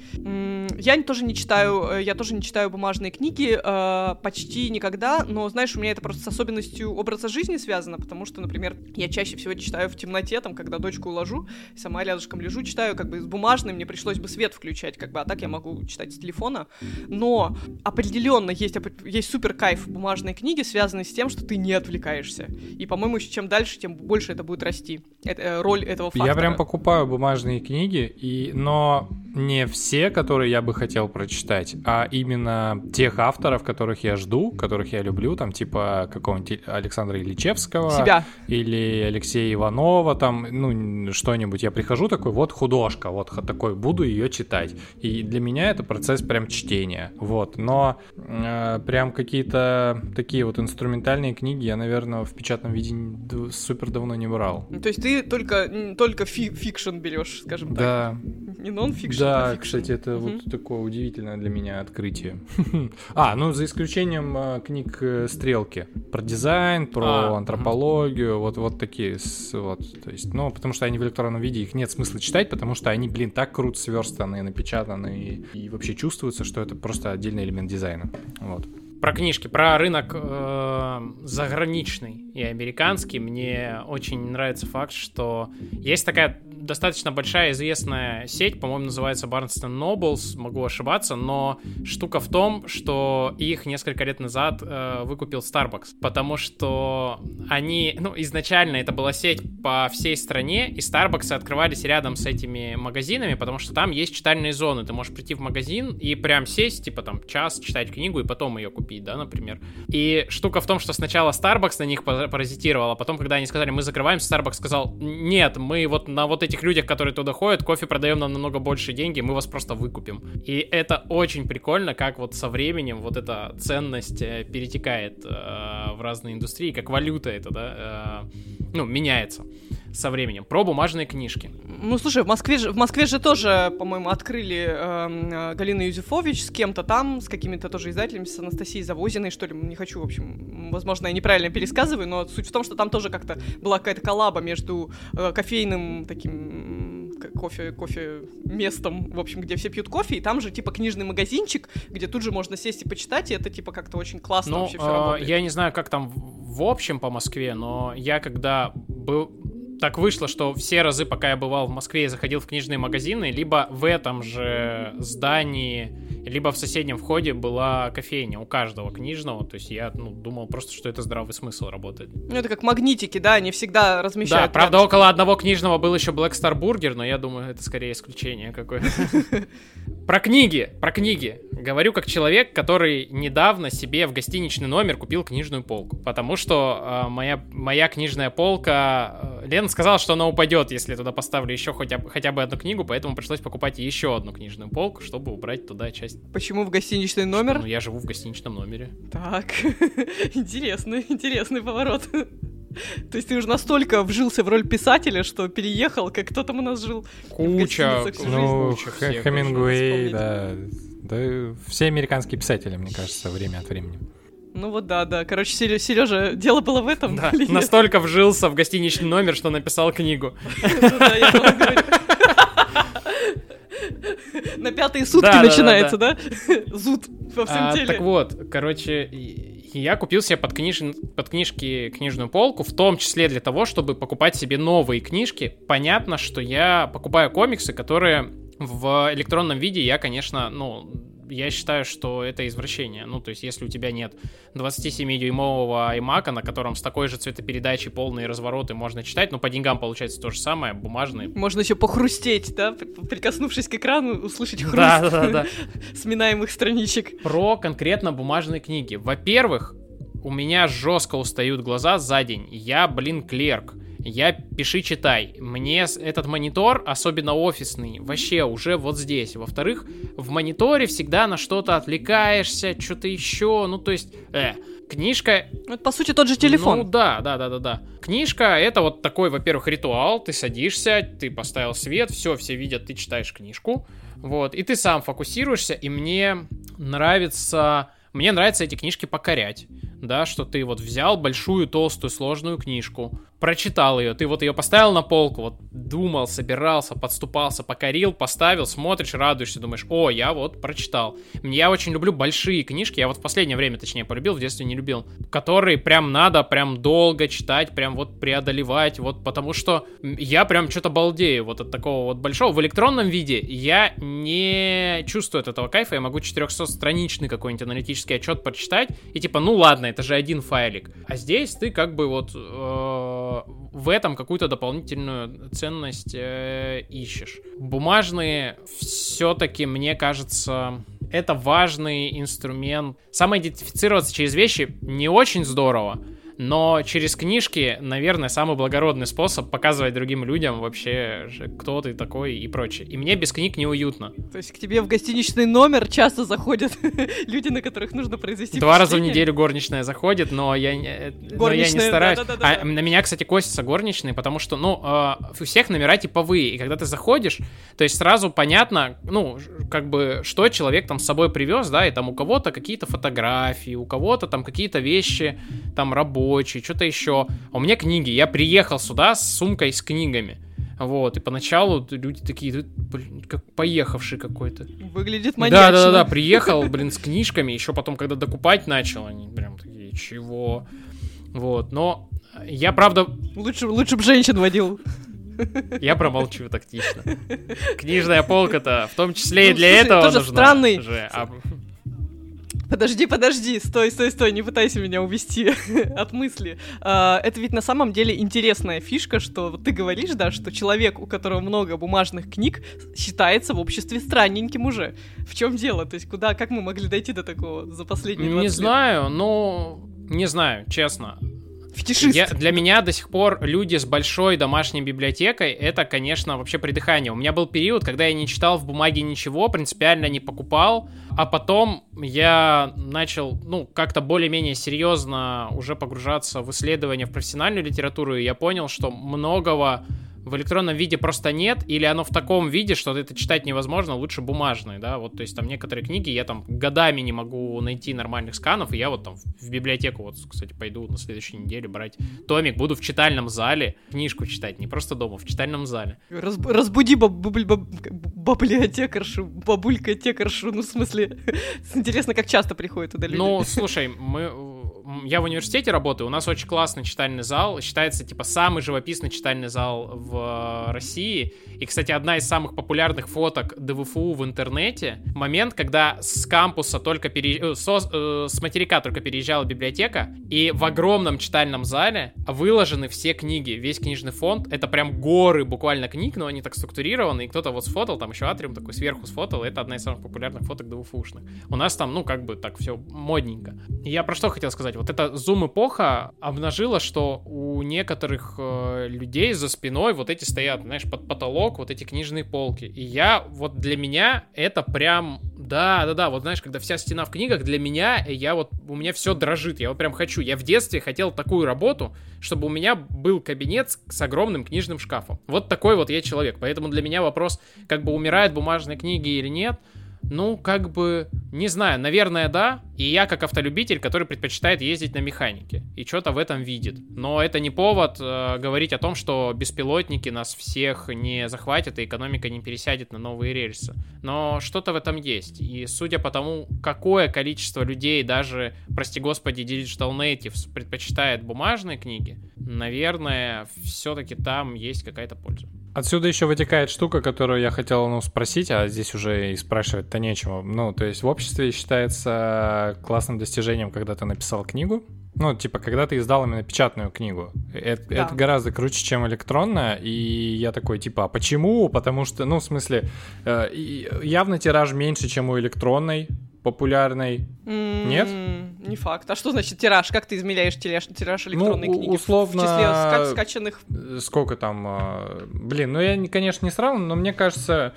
Я тоже не читаю, э, я тоже не читаю бумажные книги э, почти никогда, но знаешь, у меня это просто с особенностью образа жизни связано, потому что, например, я чаще всего читаю в темноте, там, когда дочку уложу, сама рядышком лежу, читаю, как бы с бумажной, мне пришлось бы свет включать, как бы, а так я могу читать с телефона. Но определенно есть, есть супер кайф бумажной книги, связанной с тем, что ты не отвлекаешься. И, по-моему, чем дальше, тем больше это будет расти. Это, э, роль этого фактора. Я прям покупаю бумажные книги, и, но не все, которые я бы хотел прочитать, а именно тех авторов, которых я жду, которых я люблю, там типа какого-нибудь Александра Ильичевского. Себя. Или Алексея Иванова, там, ну, что-нибудь. Я прихожу такой, вот художка, вот такой, буду ее читать. И для меня это процесс прям чтения, вот. Но э, прям какие-то такие вот инструментальные книги я, наверное, в печатном виде супер давно не брал. То есть ты только, только фи fiction берешь, скажем так? Да. Не нон-фикшн, Да, а кстати, это вот такое удивительное для меня открытие. а, ну, за исключением э, книг э, Стрелки. Про дизайн, про а, антропологию, вот, вот такие, вот, то есть, ну, потому что они в электронном виде, их нет смысла читать, потому что они, блин, так круто сверстаны, напечатаны, и, и вообще чувствуется, что это просто отдельный элемент дизайна, вот. Про книжки, про рынок э, заграничный и американский, мне очень нравится факт, что есть такая достаточно большая известная сеть, по-моему, называется Barnes Nobles, могу ошибаться, но штука в том, что их несколько лет назад э, выкупил Starbucks, потому что они, ну, изначально это была сеть по всей стране, и Starbucks открывались рядом с этими магазинами, потому что там есть читальные зоны, ты можешь прийти в магазин и прям сесть, типа там час читать книгу и потом ее купить, да, например. И штука в том, что сначала Starbucks на них паразитировал, а потом, когда они сказали, мы закрываемся, Starbucks сказал, нет, мы вот на вот этих людях, которые туда ходят, кофе продаем нам намного больше деньги, мы вас просто выкупим. И это очень прикольно, как вот со временем вот эта ценность э, перетекает э, в разные индустрии, как валюта это, да, э, ну, меняется со временем. Про бумажные книжки. Ну, слушай, в Москве же, в Москве же тоже, по-моему, открыли э, Галина Юзефович с кем-то там, с какими-то тоже издателями, с Анастасией Завозиной, что ли, не хочу, в общем, возможно, я неправильно пересказываю, но суть в том, что там тоже как-то была какая-то коллаба между э, кофейным таким кофе, кофе местом, в общем, где все пьют кофе, и там же, типа, книжный магазинчик, где тут же можно сесть и почитать, и это, типа, как-то очень классно ну, вообще все э, работает. Я не знаю, как там в общем по Москве, но я когда был, так вышло, что все разы, пока я бывал в Москве и заходил в книжные магазины, либо в этом же здании, либо в соседнем входе была кофейня у каждого книжного. То есть я ну, думал просто, что это здравый смысл работает. Ну, это как магнитики, да, они всегда размещают. Да, правда, около одного книжного был еще Black Star Burger, но я думаю, это скорее исключение какое-то. Про книги, про книги. Говорю как человек, который недавно себе в гостиничный номер купил книжную полку. Потому что э, моя, моя книжная полка... Э, Лена сказала, что она упадет, если я туда поставлю еще хотя, хотя бы одну книгу, поэтому пришлось покупать еще одну книжную полку, чтобы убрать туда часть. Почему в гостиничный номер? Что, ну, я живу в гостиничном номере. Так, интересный, интересный поворот. То есть ты уже настолько вжился в роль писателя, что переехал, как кто там у нас жил? Куча, ну, Хемингуэй, да. Да, все американские писатели, мне кажется, время от времени. Ну вот да, да. Короче, Сережа, дело было в этом. Да, настолько вжился в гостиничный номер, что написал книгу. На пятые сутки начинается, да? Зуд во всем а, теле. Так вот, короче, я купил себе под, книж... под книжки книжную полку, в том числе для того, чтобы покупать себе новые книжки. Понятно, что я покупаю комиксы, которые в электронном виде я, конечно, ну, я считаю, что это извращение. Ну, то есть, если у тебя нет 27-дюймового iMac, на котором с такой же цветопередачей полные развороты можно читать, но по деньгам получается то же самое, бумажный. Можно еще похрустеть, да? Прикоснувшись к экрану, услышать хруст да, да, да. сминаемых страничек. Про конкретно бумажные книги. Во-первых, у меня жестко устают глаза за день. Я, блин, клерк я пиши, читай. Мне этот монитор, особенно офисный, вообще уже вот здесь. Во-вторых, в мониторе всегда на что-то отвлекаешься, что-то еще, ну то есть, э, книжка... Это, по сути, тот же телефон. Ну да, да, да, да, да. Книжка — это вот такой, во-первых, ритуал. Ты садишься, ты поставил свет, все, все видят, ты читаешь книжку. Вот, и ты сам фокусируешься, и мне нравится... Мне нравится эти книжки покорять, да, что ты вот взял большую, толстую, сложную книжку, прочитал ее, ты вот ее поставил на полку, вот думал, собирался, подступался, покорил, поставил, смотришь, радуешься, думаешь, о, я вот прочитал. Я очень люблю большие книжки, я вот в последнее время, точнее, полюбил, в детстве не любил, которые прям надо прям долго читать, прям вот преодолевать, вот потому что я прям что-то балдею вот от такого вот большого. В электронном виде я не чувствую от этого кайфа, я могу 400-страничный какой-нибудь аналитический отчет прочитать, и типа, ну ладно, это же один файлик. А здесь ты как бы вот э, в этом какую-то дополнительную ценность э, ищешь. Бумажные все-таки, мне кажется, это важный инструмент. Самоидентифицироваться через вещи не очень здорово, но через книжки, наверное, самый благородный способ показывать другим людям вообще, кто ты такой и прочее. И мне без книг неуютно. То есть к тебе в гостиничный номер часто заходят люди, на которых нужно произвести Два раза в неделю горничная заходит, но я, э, но я не стараюсь. Да, да, да, а на меня, кстати, косятся горничные, потому что, ну, э, у всех номера типовые, и когда ты заходишь, то есть сразу понятно, ну, как бы, что человек там с собой привез, да, и там у кого-то какие-то фотографии, у кого-то там какие-то вещи, там, работы, рабочий, что-то еще. А у меня книги. Я приехал сюда с сумкой с книгами. Вот, и поначалу люди такие, блин, как поехавший какой-то. Выглядит маньячно. Да-да-да, приехал, блин, с книжками, еще потом, когда докупать начал, они прям такие, чего? Вот, но я, правда... Лучше, лучше бы женщин водил. Я промолчу тактично. Книжная полка-то в том числе и ну, для слушай, этого тоже нужна странный, же. А... Подожди, подожди, стой, стой, стой, не пытайся меня увести от мысли. А, это ведь на самом деле интересная фишка, что ты говоришь, да, что человек, у которого много бумажных книг, считается в обществе странненьким уже. В чем дело? То есть куда, как мы могли дойти до такого за последние 20 Не лет? знаю, но... Не знаю, честно. Фетишист. Я, для меня до сих пор люди с большой домашней библиотекой, это, конечно, вообще придыхание. У меня был период, когда я не читал в бумаге ничего, принципиально не покупал, а потом я начал, ну, как-то более-менее серьезно уже погружаться в исследования в профессиональную литературу, и я понял, что многого в электронном виде просто нет, или оно в таком виде, что это читать невозможно, лучше бумажный, да, вот, то есть там некоторые книги я там годами не могу найти нормальных сканов, и я вот там в библиотеку, вот, кстати, пойду на следующей неделе брать томик, буду в читальном зале книжку читать, не просто дома, в читальном зале. Раз, разбуди баб, баб, бабулька-текаршу, ну, в смысле, интересно, как часто приходят туда люди. Ну, слушай, мы я в университете работаю, у нас очень классный читальный зал, считается, типа, самый живописный читальный зал в России. И, кстати, одна из самых популярных фоток ДВФУ в интернете, момент, когда с кампуса только пере... Э, со... Э, с материка только переезжала библиотека, и в огромном читальном зале выложены все книги, весь книжный фонд, это прям горы буквально книг, но они так структурированы, и кто-то вот сфотал, там еще атриум такой сверху сфотал, это одна из самых популярных фоток ДВФУшных. У нас там, ну, как бы так все модненько. Я про что хотел сказать? Вот эта зум-эпоха обнажила, что у некоторых э, людей за спиной вот эти стоят, знаешь, под потолок, вот эти книжные полки. И я, вот для меня это прям, да, да, да, вот знаешь, когда вся стена в книгах, для меня, я вот, у меня все дрожит, я вот прям хочу. Я в детстве хотел такую работу, чтобы у меня был кабинет с, с огромным книжным шкафом. Вот такой вот я человек. Поэтому для меня вопрос, как бы умирают бумажные книги или нет, ну, как бы, не знаю, наверное, да. И я как автолюбитель, который предпочитает ездить на механике. И что-то в этом видит. Но это не повод э, говорить о том, что беспилотники нас всех не захватят, и экономика не пересядет на новые рельсы. Но что-то в этом есть. И судя по тому, какое количество людей, даже, прости господи, Digital Natives предпочитает бумажные книги, наверное, все-таки там есть какая-то польза. Отсюда еще вытекает штука, которую я хотел ну, спросить, а здесь уже и спрашивать-то нечего. Ну, то есть в обществе считается классным достижением, когда ты написал книгу, ну, типа, когда ты издал именно печатную книгу. Это, да. это гораздо круче, чем электронная. И я такой, типа, а почему? Потому что, ну, в смысле, э, явно тираж меньше, чем у электронной популярной. Mm-hmm. Нет? Не факт. А что значит тираж? Как ты измеряешь тираж, тираж электронной ну, книги? условно... В числе ска- скачанных... Сколько там... Э, блин, ну я, конечно, не сравниваю, но мне кажется...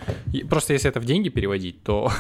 Просто если это в деньги переводить, то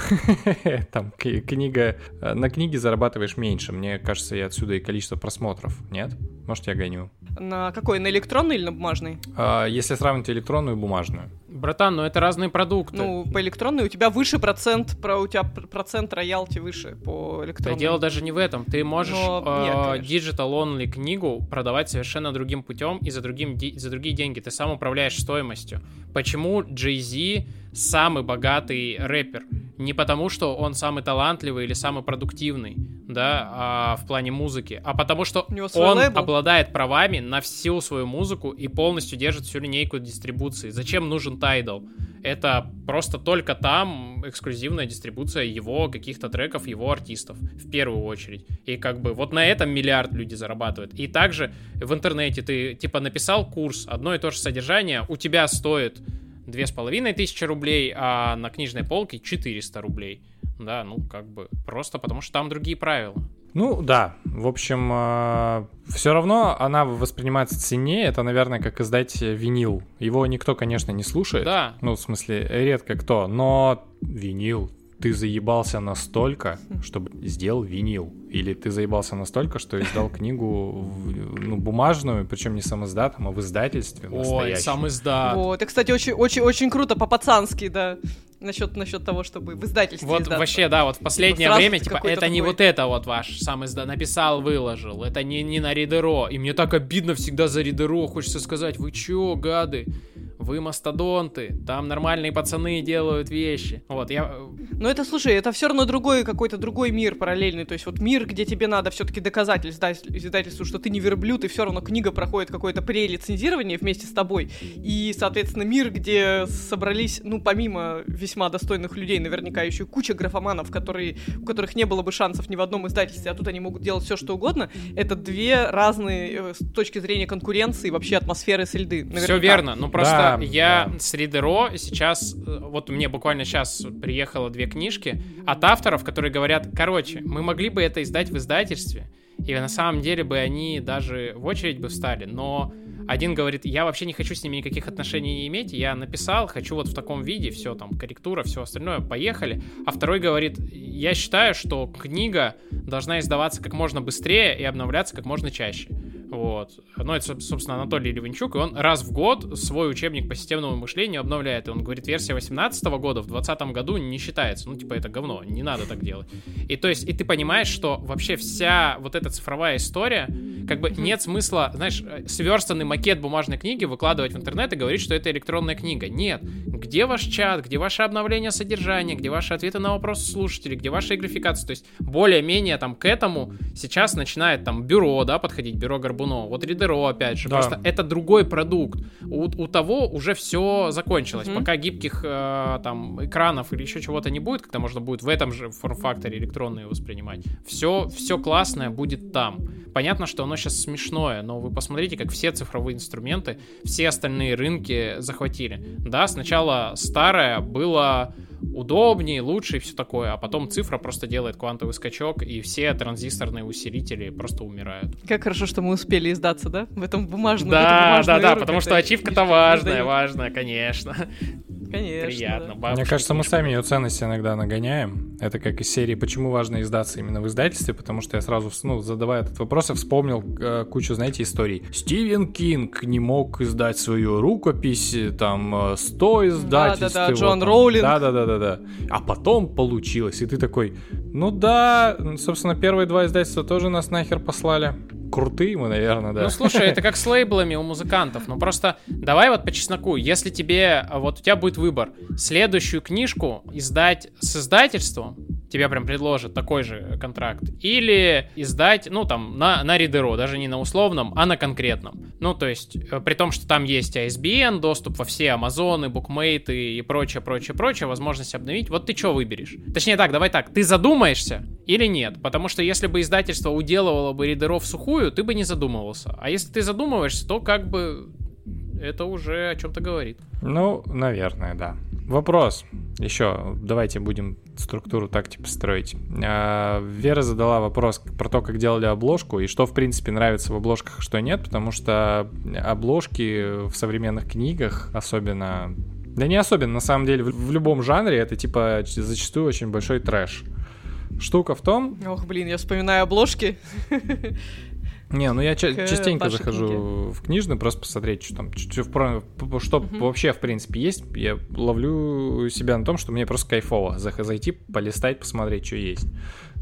там книга... Э, на книге зарабатываешь меньше. Мне кажется, и отсюда и количество просмотров. Нет? Может, я гоню. На какой? На электронный или на бумажный? А, если сравнивать электронную и бумажную. Братан, ну это разные продукты. Ну, по электронной у тебя выше процент, про у тебя процент роялти выше по электронной. Да дело даже не в этом. Ты можешь Но... э, digital only книгу продавать совершенно другим путем и за, другим, за другие деньги. Ты сам управляешь стоимостью. Почему Jay-Z самый богатый рэпер? Не потому, что он самый талантливый или самый продуктивный, да, а, в плане музыки, а потому что он лейбл. обладает правами на всю свою музыку и полностью держит всю линейку дистрибуции. Зачем нужен Tidal? Это просто только там эксклюзивная дистрибуция его каких-то треков, его артистов, в первую очередь. И как бы вот на этом миллиард люди зарабатывают. И также в интернете ты типа написал курс, одно и то же содержание, у тебя стоит две с половиной тысячи рублей, а на книжной полке 400 рублей. Да, ну как бы просто потому, что там другие правила. Ну да, в общем, э, все равно она воспринимается ценнее. Это, наверное, как издать винил. Его никто, конечно, не слушает. Да. Ну, в смысле, редко кто. Но винил, ты заебался настолько, чтобы сделал винил. Или ты заебался настолько, что издал книгу ну, бумажную, причем не сам издатом, а в издательстве. Ой, сам издат. Вот, это, кстати, очень, очень, очень круто, по-пацански, да. Насчет, насчет того, чтобы в издательстве Вот издаться. вообще, да, вот в последнее типа, время, типа, это такой... не вот это вот ваш сам изда... написал, выложил, это не, не на Ридеро. И мне так обидно всегда за Ридеро, хочется сказать, вы чё, гады? Вы мастодонты, там нормальные пацаны делают вещи. Вот, я... Ну это, слушай, это все равно другой какой-то другой мир параллельный, то есть вот мир, где тебе надо все-таки доказать издательству, что ты не верблюд, и все равно книга проходит какое-то прелицензирование вместе с тобой, и, соответственно, мир, где собрались, ну, помимо весьма достойных людей, наверняка еще куча графоманов, которые, у которых не было бы шансов ни в одном издательстве, а тут они могут делать все, что угодно, это две разные э, с точки зрения конкуренции вообще атмосферы среды. Все верно, ну просто да, я да. с Ридеро сейчас, э, вот мне буквально сейчас приехало две книжки от авторов, которые говорят, короче, мы могли бы это издать в издательстве, и на самом деле бы они даже в очередь бы встали, но один говорит, я вообще не хочу с ними никаких отношений иметь, я написал, хочу вот в таком виде, все там, корректура, все остальное, поехали. А второй говорит, я считаю, что книга должна издаваться как можно быстрее и обновляться как можно чаще. Вот. Ну, это, собственно, Анатолий Левенчук, и он раз в год свой учебник по системному мышлению обновляет. И он говорит, версия 18 года в 2020 году не считается. Ну, типа, это говно, не надо так делать. И то есть, и ты понимаешь, что вообще вся вот эта цифровая история, как бы нет смысла, знаешь, сверстанный макет бумажной книги выкладывать в интернет и говорить, что это электронная книга. Нет. Где ваш чат, где ваше обновление содержания, где ваши ответы на вопросы слушателей, где ваша игрификация. То есть, более-менее там к этому сейчас начинает там бюро, да, подходить, бюро Горбунова Горбуно, вот Ридеро, опять же. Да. Просто это другой продукт. У, у того уже все закончилось. Mm-hmm. Пока гибких э, там экранов или еще чего-то не будет, когда можно будет в этом же форм-факторе электронные воспринимать, все, все классное будет там. Понятно, что оно сейчас смешное, но вы посмотрите, как все цифровые инструменты, все остальные рынки захватили. Да, сначала старое было удобнее, лучше и все такое, а потом цифра просто делает квантовый скачок, и все транзисторные усилители просто умирают. Как хорошо, что мы успели издаться, да? В этом бумажном Да, да, да, потому что ачивка-то важная, важная, конечно. Конечно. Приятно. Да. Мне кажется, мы сами ее ценности иногда нагоняем. Это как из серии «Почему важно издаться именно в издательстве?» Потому что я сразу, ну, задавая этот вопрос, я вспомнил э, кучу, знаете, историй. Стивен Кинг не мог издать свою рукопись, там, 100 издательств. Да-да-да, Джон Роулинг. Да-да-да-да. А потом получилось, и ты такой, ну да, собственно, первые два издательства тоже нас нахер послали крутые мы, наверное, да. Ну, слушай, это как с лейблами у музыкантов. Ну, просто давай вот по чесноку. Если тебе, вот у тебя будет выбор, следующую книжку издать с издательством, тебе прям предложат такой же контракт, или издать, ну, там, на, на ридеро, даже не на условном, а на конкретном. Ну, то есть, э, при том, что там есть ISBN, доступ во все Амазоны, букмейты и прочее, прочее, прочее, возможность обновить, вот ты что выберешь? Точнее так, давай так, ты задумаешься или нет? Потому что если бы издательство уделывало бы ридеров сухую, ты бы не задумывался. А если ты задумываешься, то как бы это уже о чем-то говорит. Ну, наверное, да. Вопрос еще, давайте будем структуру так типа строить. А, Вера задала вопрос про то, как делали обложку и что, в принципе, нравится в обложках, а что нет, потому что обложки в современных книгах, особенно... Да не особенно, на самом деле, в, в любом жанре это типа зачастую очень большой трэш. Штука в том... Ох, блин, я вспоминаю обложки. Не, ну я ча- частенько захожу книге. в книжную, просто посмотреть, что там, что, что, что угу. вообще, в принципе, есть. Я ловлю себя на том, что мне просто кайфово зайти, полистать, посмотреть, что есть.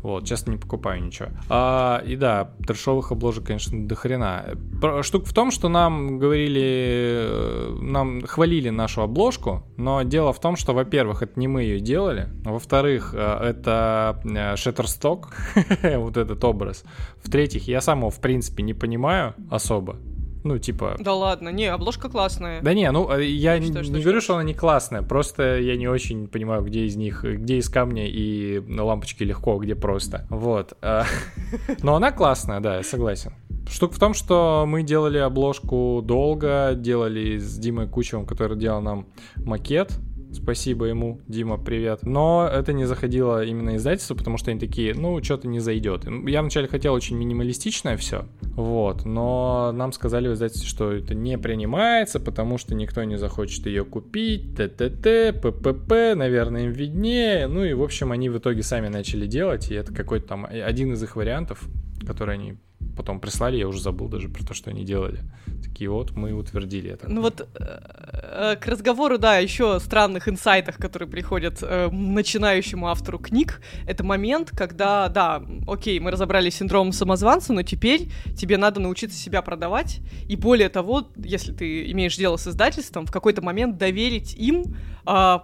Вот, часто не покупаю ничего. А, и да, трешовых обложек, конечно, до хрена. Штука в том, что нам говорили, э, нам хвалили нашу обложку, но дело в том, что, во-первых, это не мы ее делали, во-вторых, э, это э, Shutterstock, вот этот образ. В-третьих, я сам его, в принципе, не понимаю особо. Ну, типа... Да ладно, не, обложка классная. Да не, ну, э, я не, не говорю, что она не классная, просто я не очень понимаю, где из них, где из камня и лампочки легко, где просто. Вот. А, но она классная, да, я согласен. Штука в том, что мы делали обложку долго, делали с Димой Кучевым, который делал нам макет, Спасибо ему, Дима, привет. Но это не заходило именно издательство, потому что они такие, ну, что-то не зайдет. Я вначале хотел очень минималистичное все, вот, но нам сказали в издательстве, что это не принимается, потому что никто не захочет ее купить, т-т-т, п-п-п, наверное, им виднее. Ну и, в общем, они в итоге сами начали делать, и это какой-то там один из их вариантов, который они потом прислали, я уже забыл даже про то, что они делали. Такие вот, мы утвердили это. Ну вот э, э, к разговору, да, еще странных инсайтах, которые приходят э, начинающему автору книг, это момент, когда, да, окей, мы разобрали синдром самозванца, но теперь тебе надо научиться себя продавать, и более того, если ты имеешь дело с издательством, в какой-то момент доверить им э,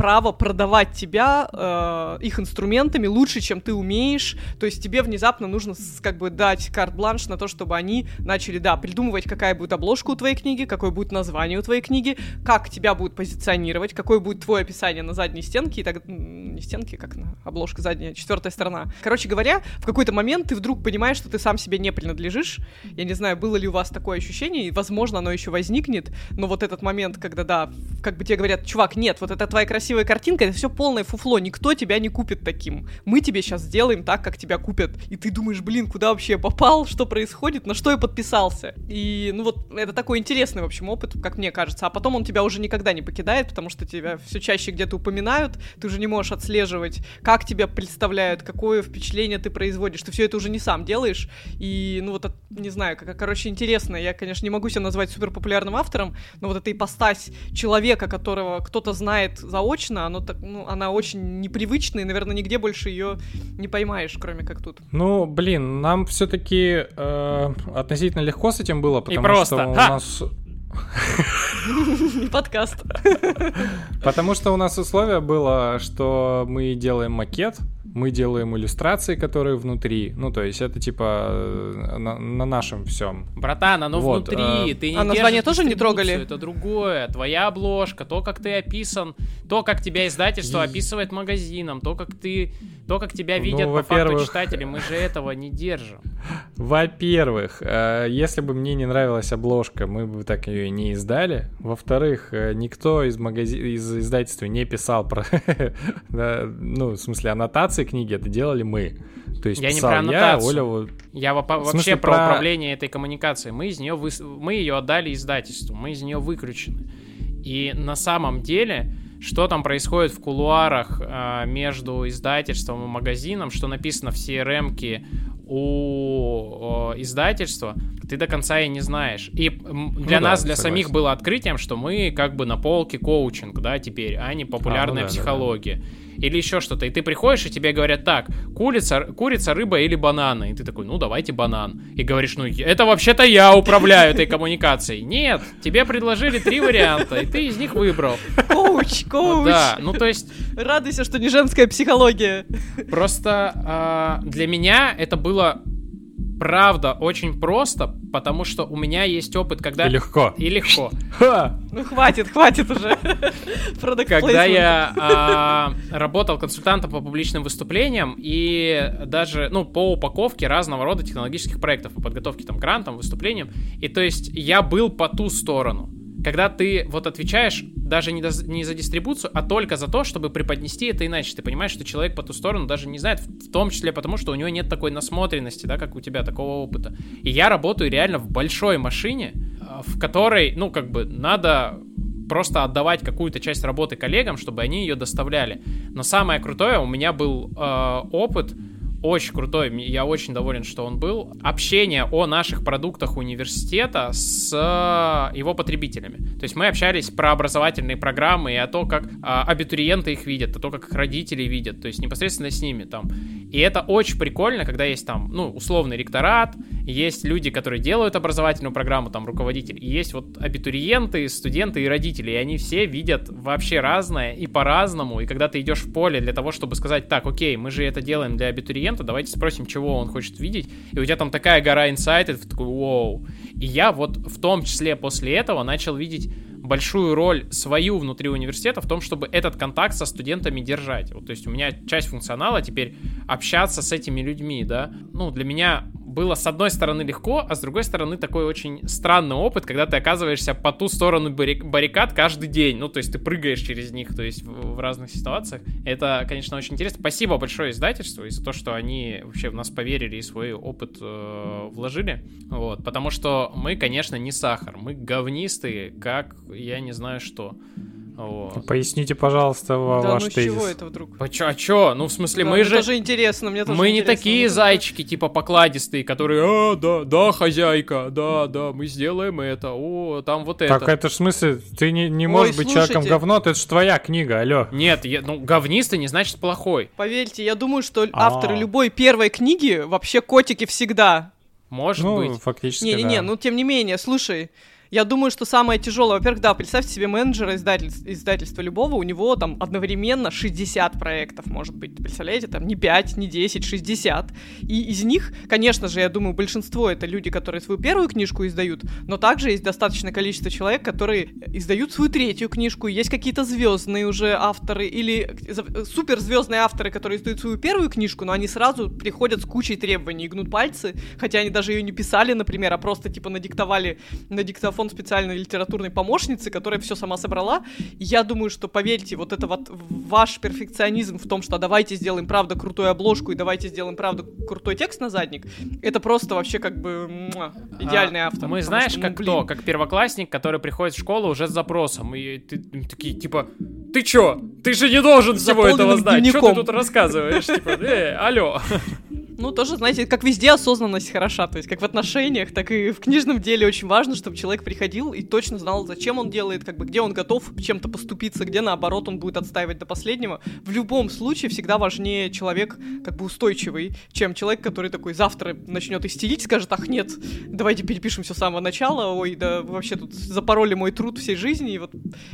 право продавать тебя э, их инструментами лучше, чем ты умеешь. То есть тебе внезапно нужно как бы дать карт-бланш на то, чтобы они начали, да, придумывать, какая будет обложка у твоей книги, какое будет название у твоей книги, как тебя будут позиционировать, какое будет твое описание на задней стенке, и так, не стенки, как на обложка задняя, четвертая сторона. Короче говоря, в какой-то момент ты вдруг понимаешь, что ты сам себе не принадлежишь. Я не знаю, было ли у вас такое ощущение, и, возможно, оно еще возникнет, но вот этот момент, когда, да, как бы тебе говорят, чувак, нет, вот это твоя красивая красивая картинка, это все полное фуфло, никто тебя не купит таким. Мы тебе сейчас сделаем так, как тебя купят. И ты думаешь, блин, куда вообще я попал, что происходит, на что я подписался. И, ну вот, это такой интересный, в общем, опыт, как мне кажется. А потом он тебя уже никогда не покидает, потому что тебя все чаще где-то упоминают, ты уже не можешь отслеживать, как тебя представляют, какое впечатление ты производишь. Ты все это уже не сам делаешь. И, ну вот, не знаю, как, короче, интересно. Я, конечно, не могу себя назвать супер популярным автором, но вот эта ипостась человека, которого кто-то знает заочно, точно, оно так, ну, она очень непривычная, и, наверное, нигде больше ее не поймаешь, кроме как тут. Ну, блин, нам все-таки э, относительно легко с этим было, потому и просто. что у нас... Не подкаст. Потому что у нас условие было, что мы делаем макет, мы делаем иллюстрации, которые внутри. Ну, то есть это типа э, на, на нашем всем. Братан, оно вот, внутри. Э... Ты не а название тоже не трогали? Это другое. Твоя обложка, то, как ты описан, то, как тебя издательство описывает магазином, то, как ты, то, как тебя ну, видят ну, по факту читатели. Мы же этого не держим. Во-первых, э, если бы мне не нравилась обложка, мы бы так ее не издали. Во-вторых, э, никто из магазина, из издательства не писал про, ну, в смысле, аннотации аннотации книги это делали мы. То есть я не про аннотацию. Я, Оля, я вообще про, про управление этой коммуникацией. Мы из нее вы... мы ее отдали издательству, мы из нее выключены. И на самом деле, что там происходит в кулуарах э, между издательством и магазином, что написано в CRM-ке у издательства, ты до конца и не знаешь. И для ну, нас, да, для согласен. самих было открытием, что мы как бы на полке коучинг, да, теперь, а не популярная а, ну, да, психология. Да, да или еще что-то, и ты приходишь, и тебе говорят так, курица, курица, рыба или бананы, и ты такой, ну давайте банан, и говоришь, ну это вообще-то я управляю этой коммуникацией. Нет, тебе предложили три варианта, и ты из них выбрал. Коуч, коуч. Да, ну то есть... Радуйся, что не женская психология. Просто э, для меня это было правда очень просто, потому что у меня есть опыт, когда... И легко. И легко. Ну хватит, хватит уже. Когда я а, работал консультантом по публичным выступлениям и даже, ну, по упаковке разного рода технологических проектов, по подготовке там грантам, выступлениям, и то есть я был по ту сторону когда ты вот отвечаешь даже не, до, не за дистрибуцию, а только за то, чтобы преподнести это иначе. Ты понимаешь, что человек по ту сторону даже не знает, в том числе потому, что у него нет такой насмотренности, да, как у тебя, такого опыта. И я работаю реально в большой машине, а, в которой, ну, как бы, надо просто отдавать какую-то часть работы коллегам, чтобы они ее доставляли. Но самое крутое, у меня был э, опыт очень крутой, я очень доволен, что он был. Общение о наших продуктах университета с э, его потребителями. То есть мы общались про образовательные программы и о том, как а, абитуриенты их видят, о том, как их родители видят, то есть непосредственно с ними там. И это очень прикольно, когда есть там, ну, условный ректорат, есть люди, которые делают образовательную программу, там, руководитель, и есть вот абитуриенты, студенты и родители, и они все видят вообще разное и по-разному, и когда ты идешь в поле для того, чтобы сказать, так, окей, мы же это делаем для абитуриента, давайте спросим, чего он хочет видеть, и у тебя там такая гора инсайтов, такой, вау. И я вот в том числе после этого начал видеть большую роль свою внутри университета в том, чтобы этот контакт со студентами держать. Вот, то есть у меня часть функционала теперь общаться с этими людьми, да. Ну, для меня было с одной стороны легко, а с другой стороны такой очень странный опыт, когда ты оказываешься по ту сторону баррикад каждый день. Ну, то есть ты прыгаешь через них, то есть в, в разных ситуациях. Это, конечно, очень интересно. Спасибо большое издательству и за то, что они вообще в нас поверили и свой опыт э, вложили. Вот, потому что мы, конечно, не сахар. Мы говнистые, как я не знаю что. Вот. Поясните, пожалуйста, да, ваш ну тезис. чего это вдруг? А чё, а чё? Ну, в смысле, да, мы же... тоже интересно, мне тоже Мы интересно. не такие зайчики, типа, покладистые, которые, а, да, да, хозяйка, да, да, мы сделаем это, о, там вот это. Так это ж в смысле, ты не, не можешь Ой, быть слушайте. человеком говно, это ж твоя книга, алё. Нет, я, ну, говнистый не значит плохой. Поверьте, я думаю, что А-а-а. авторы любой первой книги вообще котики всегда. Может ну, быть. фактически, Не-не-не, да. ну, тем не менее, слушай, я думаю, что самое тяжелое, во-первых, да, представьте себе менеджера издательства, издательства любого, у него там одновременно 60 проектов, может быть, представляете, там не 5, не 10, 60. И из них, конечно же, я думаю, большинство это люди, которые свою первую книжку издают, но также есть достаточное количество человек, которые издают свою третью книжку, есть какие-то звездные уже авторы или суперзвездные авторы, которые издают свою первую книжку, но они сразу приходят с кучей требований и гнут пальцы, хотя они даже ее не писали, например, а просто типа надиктовали на диктофон телефон специальной литературной помощницы, которая все сама собрала. И я думаю, что, поверьте, вот это вот ваш перфекционизм в том, что давайте сделаем правда крутую обложку и давайте сделаем правда крутой текст на задник, это просто вообще как бы муа, идеальный а, автор. Мы знаешь, что, ну, как блин. кто? Как первоклассник, который приходит в школу уже с запросом. И ты такие, типа, ты чё? Ты же не должен всего этого знать. Что ты тут рассказываешь? Типа, э, алло. Ну, тоже, знаете, как везде осознанность хороша. То есть, как в отношениях, так и в книжном деле очень важно, чтобы человек приходил и точно знал, зачем он делает, как бы где он готов чем-то поступиться, где наоборот он будет отстаивать до последнего. В любом случае всегда важнее человек как бы устойчивый, чем человек, который такой завтра начнет истерить, скажет, ах нет, давайте перепишем все с самого начала, ой, да вообще тут запороли мой труд всей жизни. И вот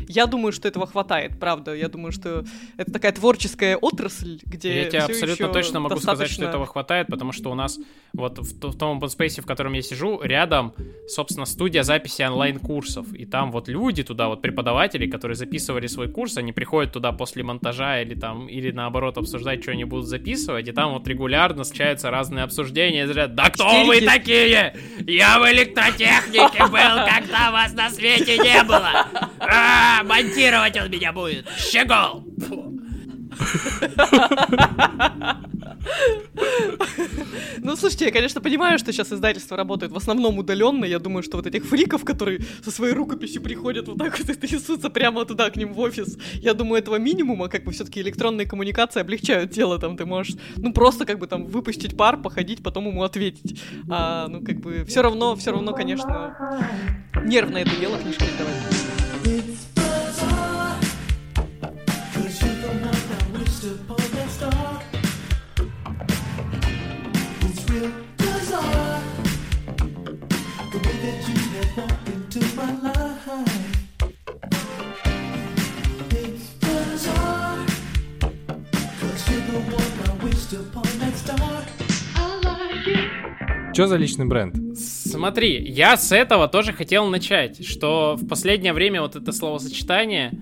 я думаю, что этого хватает, правда. Я думаю, что это такая творческая отрасль, где Я тебе абсолютно точно могу достаточно... сказать, что этого хватает потому что у нас вот в, в том open space, в котором я сижу, рядом, собственно, студия записи онлайн-курсов. И там вот люди туда, вот преподаватели, которые записывали свой курс, они приходят туда после монтажа или там, или наоборот обсуждать, что они будут записывать, и там вот регулярно случаются разные обсуждения, и говорят, да кто вы такие? Я в электротехнике был, когда вас на свете не было. А, монтировать он меня будет. Щегол! Ну, слушайте, я, конечно, понимаю, что сейчас издательство работает в основном удаленно. Я думаю, что вот этих фриков, которые со своей рукописью приходят вот так вот и трясутся прямо туда к ним в офис, я думаю, этого минимума, как бы все-таки электронные коммуникации облегчают дело. Там ты можешь, ну, просто как бы там выпустить пар, походить, потом ему ответить. А, ну, как бы все равно, все равно, конечно, нервное это дело книжки издавать. Что за личный бренд? Смотри, я с этого тоже хотел начать, что в последнее время вот это словосочетание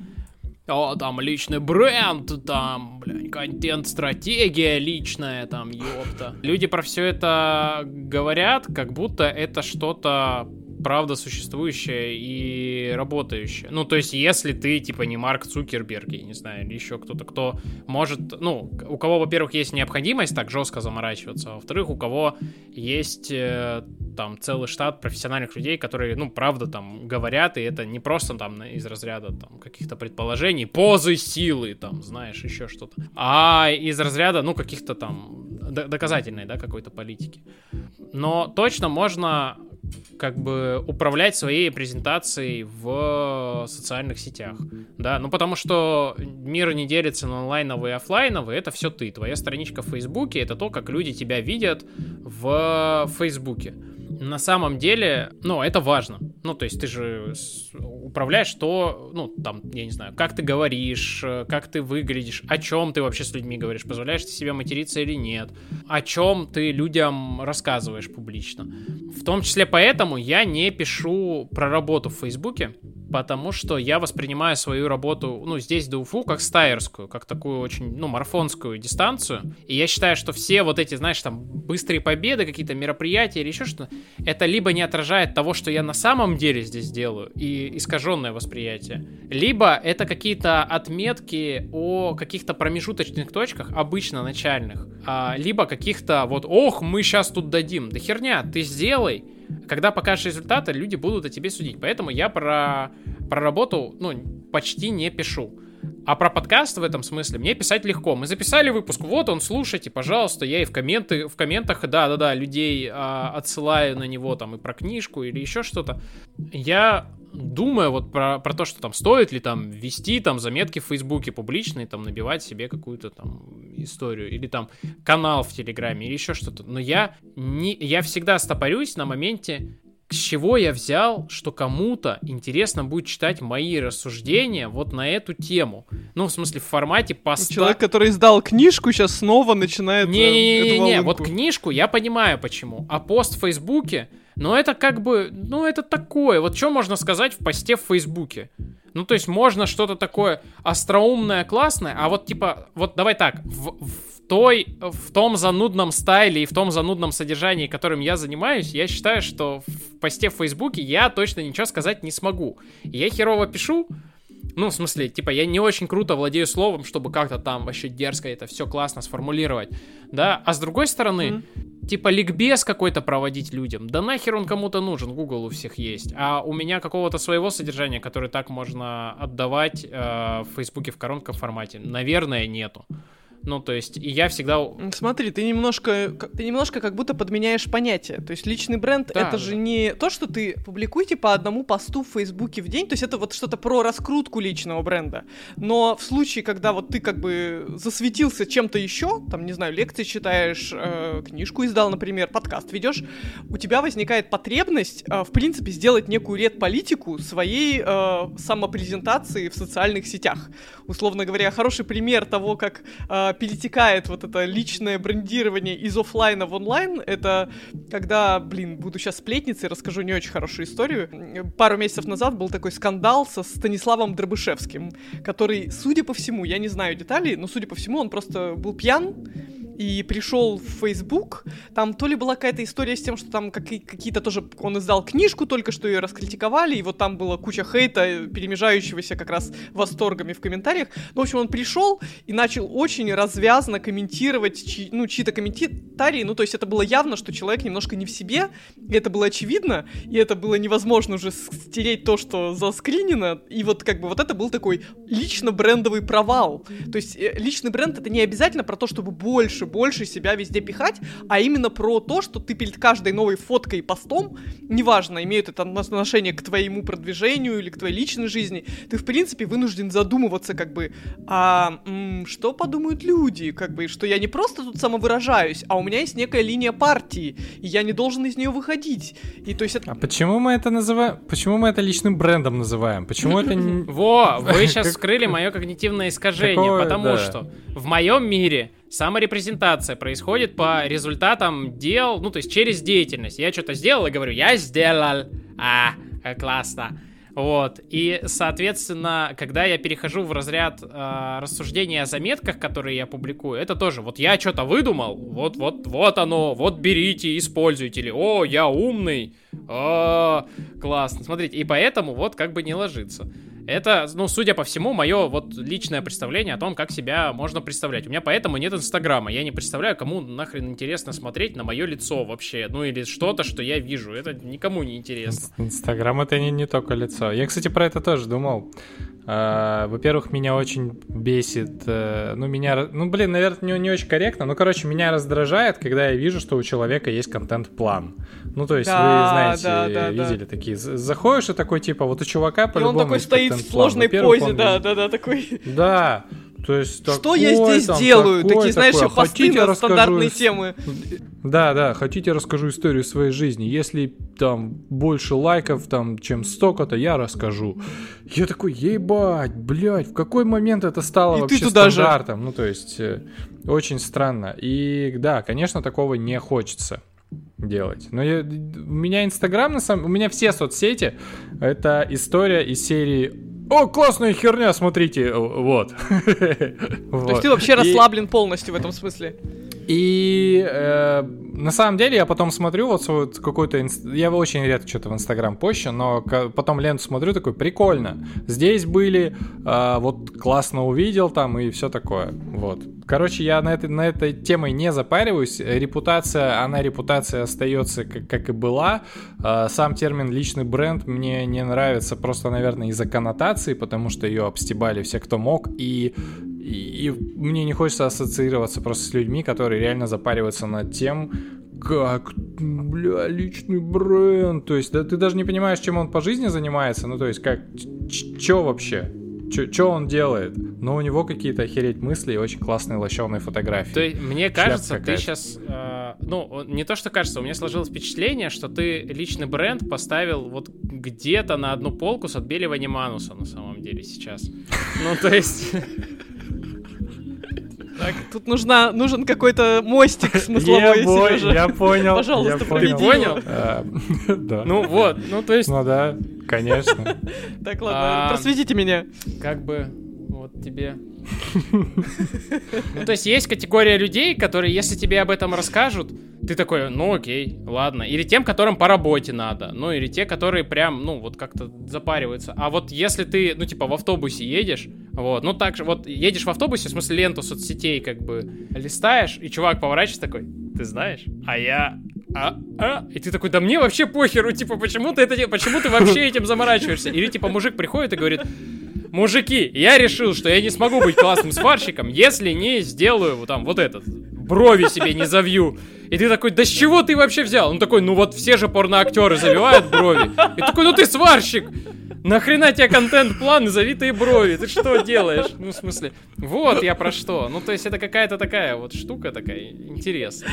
о, там личный бренд, там, блядь, контент-стратегия личная, там, ёпта. Люди про все это говорят, как будто это что-то правда существующая и работающая. Ну, то есть, если ты, типа, не Марк Цукерберг, я не знаю, или еще кто-то, кто может, ну, у кого, во-первых, есть необходимость так жестко заморачиваться, а во-вторых, у кого есть э, там целый штат профессиональных людей, которые, ну, правда, там, говорят, и это не просто там из разряда там каких-то предположений, позы силы, там, знаешь, еще что-то, а из разряда, ну, каких-то там доказательной, да, какой-то политики. Но точно можно как бы управлять своей презентацией в социальных сетях, да, ну потому что мир не делится на онлайновые и офлайновые, это все ты, твоя страничка в Фейсбуке, это то, как люди тебя видят в Фейсбуке на самом деле, ну, это важно. Ну, то есть ты же управляешь то, ну, там, я не знаю, как ты говоришь, э, как ты выглядишь, о чем ты вообще с людьми говоришь, позволяешь ты себе материться или нет, о чем ты людям рассказываешь публично. В том числе поэтому я не пишу про работу в Фейсбуке, потому что я воспринимаю свою работу, ну, здесь до Уфу, как стайерскую, как такую очень, ну, марафонскую дистанцию. И я считаю, что все вот эти, знаешь, там, быстрые победы, какие-то мероприятия или еще что-то, это либо не отражает того, что я на самом деле здесь делаю, и искаженное восприятие, либо это какие-то отметки о каких-то промежуточных точках, обычно начальных, а, либо каких-то вот, ох, мы сейчас тут дадим. Да херня, ты сделай, когда покажешь результаты, люди будут о тебе судить. Поэтому я про, про работу, ну, почти не пишу. А про подкаст в этом смысле мне писать легко. Мы записали выпуск, вот он, слушайте, пожалуйста. Я и в, комменты, в комментах, да-да-да, людей а, отсылаю на него там и про книжку или еще что-то. Я думаю вот про, про то, что там стоит ли там вести там заметки в Фейсбуке публичные, там набивать себе какую-то там историю, или там канал в Телеграме, или еще что-то. Но я, не, я всегда стопорюсь на моменте, с чего я взял, что кому-то интересно будет читать мои рассуждения вот на эту тему. Ну, в смысле, в формате поста. Человек, который издал книжку, сейчас снова начинает... Не-не-не, вот книжку я понимаю почему, а пост в Фейсбуке, ну это как бы, ну это такое, вот что можно сказать в посте в Фейсбуке? Ну, то есть можно что-то такое остроумное, классное, а вот типа, вот давай так, в, в той, в том занудном стайле и в том занудном содержании, которым я занимаюсь, я считаю, что в посте в Фейсбуке я точно ничего сказать не смогу. Я херово пишу, ну, в смысле, типа, я не очень круто владею словом, чтобы как-то там вообще дерзко это все классно сформулировать, да, а с другой стороны, mm-hmm. типа, ликбез какой-то проводить людям, да нахер он кому-то нужен, Google у всех есть, а у меня какого-то своего содержания, которое так можно отдавать э, в Фейсбуке в коротком формате, наверное, нету. Ну, то есть, и я всегда... Смотри, ты немножко, ты немножко как будто подменяешь понятие. То есть, личный бренд да, это да. же не то, что ты публикуете по одному посту в Фейсбуке в день. То есть, это вот что-то про раскрутку личного бренда. Но в случае, когда вот ты как бы засветился чем-то еще, там, не знаю, лекции читаешь, э, книжку издал, например, подкаст ведешь, у тебя возникает потребность, э, в принципе, сделать некую редполитику своей э, самопрезентации в социальных сетях. Условно говоря, хороший пример того, как э, перетекает вот это личное брендирование из офлайна в онлайн, это когда, блин, буду сейчас сплетницей, расскажу не очень хорошую историю. Пару месяцев назад был такой скандал со Станиславом Дробышевским, который, судя по всему, я не знаю деталей, но судя по всему, он просто был пьян, и пришел в Facebook, там то ли была какая-то история с тем, что там какие-то тоже, он издал книжку, только что ее раскритиковали, и вот там была куча хейта, перемежающегося как раз восторгами в комментариях. Ну, в общем, он пришел и начал очень развязно комментировать, чьи, ну, чьи-то комментарии, ну, то есть это было явно, что человек немножко не в себе, и это было очевидно, и это было невозможно уже стереть то, что заскринено, и вот как бы вот это был такой лично брендовый провал. То есть э, личный бренд это не обязательно про то, чтобы больше, больше себя везде пихать, а именно про то, что ты перед каждой новой фоткой и постом, неважно, имеют это отношение к твоему продвижению или к твоей личной жизни, ты в принципе вынужден задумываться как бы, а м, что подумают люди, как бы, что я не просто тут самовыражаюсь, а у меня есть некая линия партии, и я не должен из нее выходить. И то есть это... А почему мы это называем? Почему мы это личным брендом называем? Почему это не... Во, вы сейчас вскрыли мое когнитивное искажение, потому что в моем мире саморепрезентация происходит по результатам дел, ну, то есть через деятельность. Я что-то сделал и говорю, я сделал, а, классно. Вот. И, соответственно, когда я перехожу в разряд э, рассуждений о заметках, которые я публикую, это тоже вот я что-то выдумал, вот, вот, вот оно, вот берите, используйте, или о, я умный, о, классно. Смотрите, и поэтому вот как бы не ложится. Это, ну, судя по всему, мое вот личное представление о том, как себя можно представлять. У меня поэтому нет Инстаграма. Я не представляю, кому нахрен интересно смотреть на мое лицо вообще. Ну, или что-то, что я вижу. Это никому не интересно. Инстаграм это не, не только лицо. Я, кстати, про это тоже думал. Uh, во-первых, меня очень бесит, uh, ну, меня, ну, блин, наверное, не, не очень корректно, но, короче, меня раздражает, когда я вижу, что у человека есть контент-план. Ну, то есть, да, вы, знаете, да, да, видели да. такие, заходишь и такой, типа, вот у чувака по-любому И он такой стоит в сложной позе, да, да, да, такой. Да, то есть Что такой, я здесь там, делаю? Такой, Такие, знаешь, такой, посты хотите, на стандартные темы. Да, да, хотите, расскажу историю своей жизни. Если там больше лайков, там, чем столько-то, я расскажу. Я такой, ебать, блядь, в какой момент это стало И вообще ты туда стандартом? Же. Ну, то есть, э, очень странно. И да, конечно, такого не хочется делать. Но я, у меня Инстаграм, на самом у меня все соцсети, это история из серии о, классная херня, смотрите, вот. То есть ты вообще расслаблен полностью в этом смысле? И э, на самом деле я потом смотрю вот, вот какой-то... Инст... Я очень редко что-то в Инстаграм пощу, но потом ленту смотрю, такой, прикольно. Здесь были, э, вот классно увидел там и все такое. Вот. Короче, я на этой, на этой темой не запариваюсь. Репутация, она репутация остается как, как и была. Э, сам термин личный бренд мне не нравится просто, наверное, из-за коннотации, потому что ее обстебали все, кто мог. И и, и мне не хочется ассоциироваться просто с людьми, которые реально запариваются над тем, как, бля, личный бренд. То есть, да ты даже не понимаешь, чем он по жизни занимается. Ну, то есть, как, чё вообще? Что он делает? Но у него какие-то охереть мысли и очень классные лощеные фотографии. То есть, мне кажется, ты сейчас... Э, ну, не то, что кажется, у меня сложилось впечатление, что ты личный бренд поставил вот где-то на одну полку с отбеливанием Мануса на самом деле сейчас. Ну, то есть... Так, тут нужна, нужен какой-то мостик смысловой, я, Сережа. Я понял. Пожалуйста, я понял. понял? А, да. Ну вот, ну то есть... Ну да, конечно. Так, ладно, а, просветите меня. Как бы, вот тебе ну, то есть есть категория людей, которые, если тебе об этом расскажут, ты такой, ну окей, ладно. Или тем, которым по работе надо. Ну, или те, которые прям, ну, вот как-то запариваются. А вот если ты, ну, типа, в автобусе едешь, вот, ну, так же, вот, едешь в автобусе, в смысле, ленту соцсетей, как бы, листаешь, и чувак поворачивается такой, ты знаешь, а я а, а, и ты такой, да мне вообще похеру, типа, почему ты это, почему ты вообще этим заморачиваешься? Или, типа, мужик приходит и говорит, мужики, я решил, что я не смогу быть классным сварщиком, если не сделаю вот там вот этот, брови себе не завью. И ты такой, да с чего ты вообще взял? Он такой, ну вот все же порноактеры завивают брови. И такой, ну ты сварщик! Нахрена тебе контент-план и завитые брови? Ты что делаешь? Ну, в смысле, вот я про что. Ну, то есть это какая-то такая вот штука такая интересная.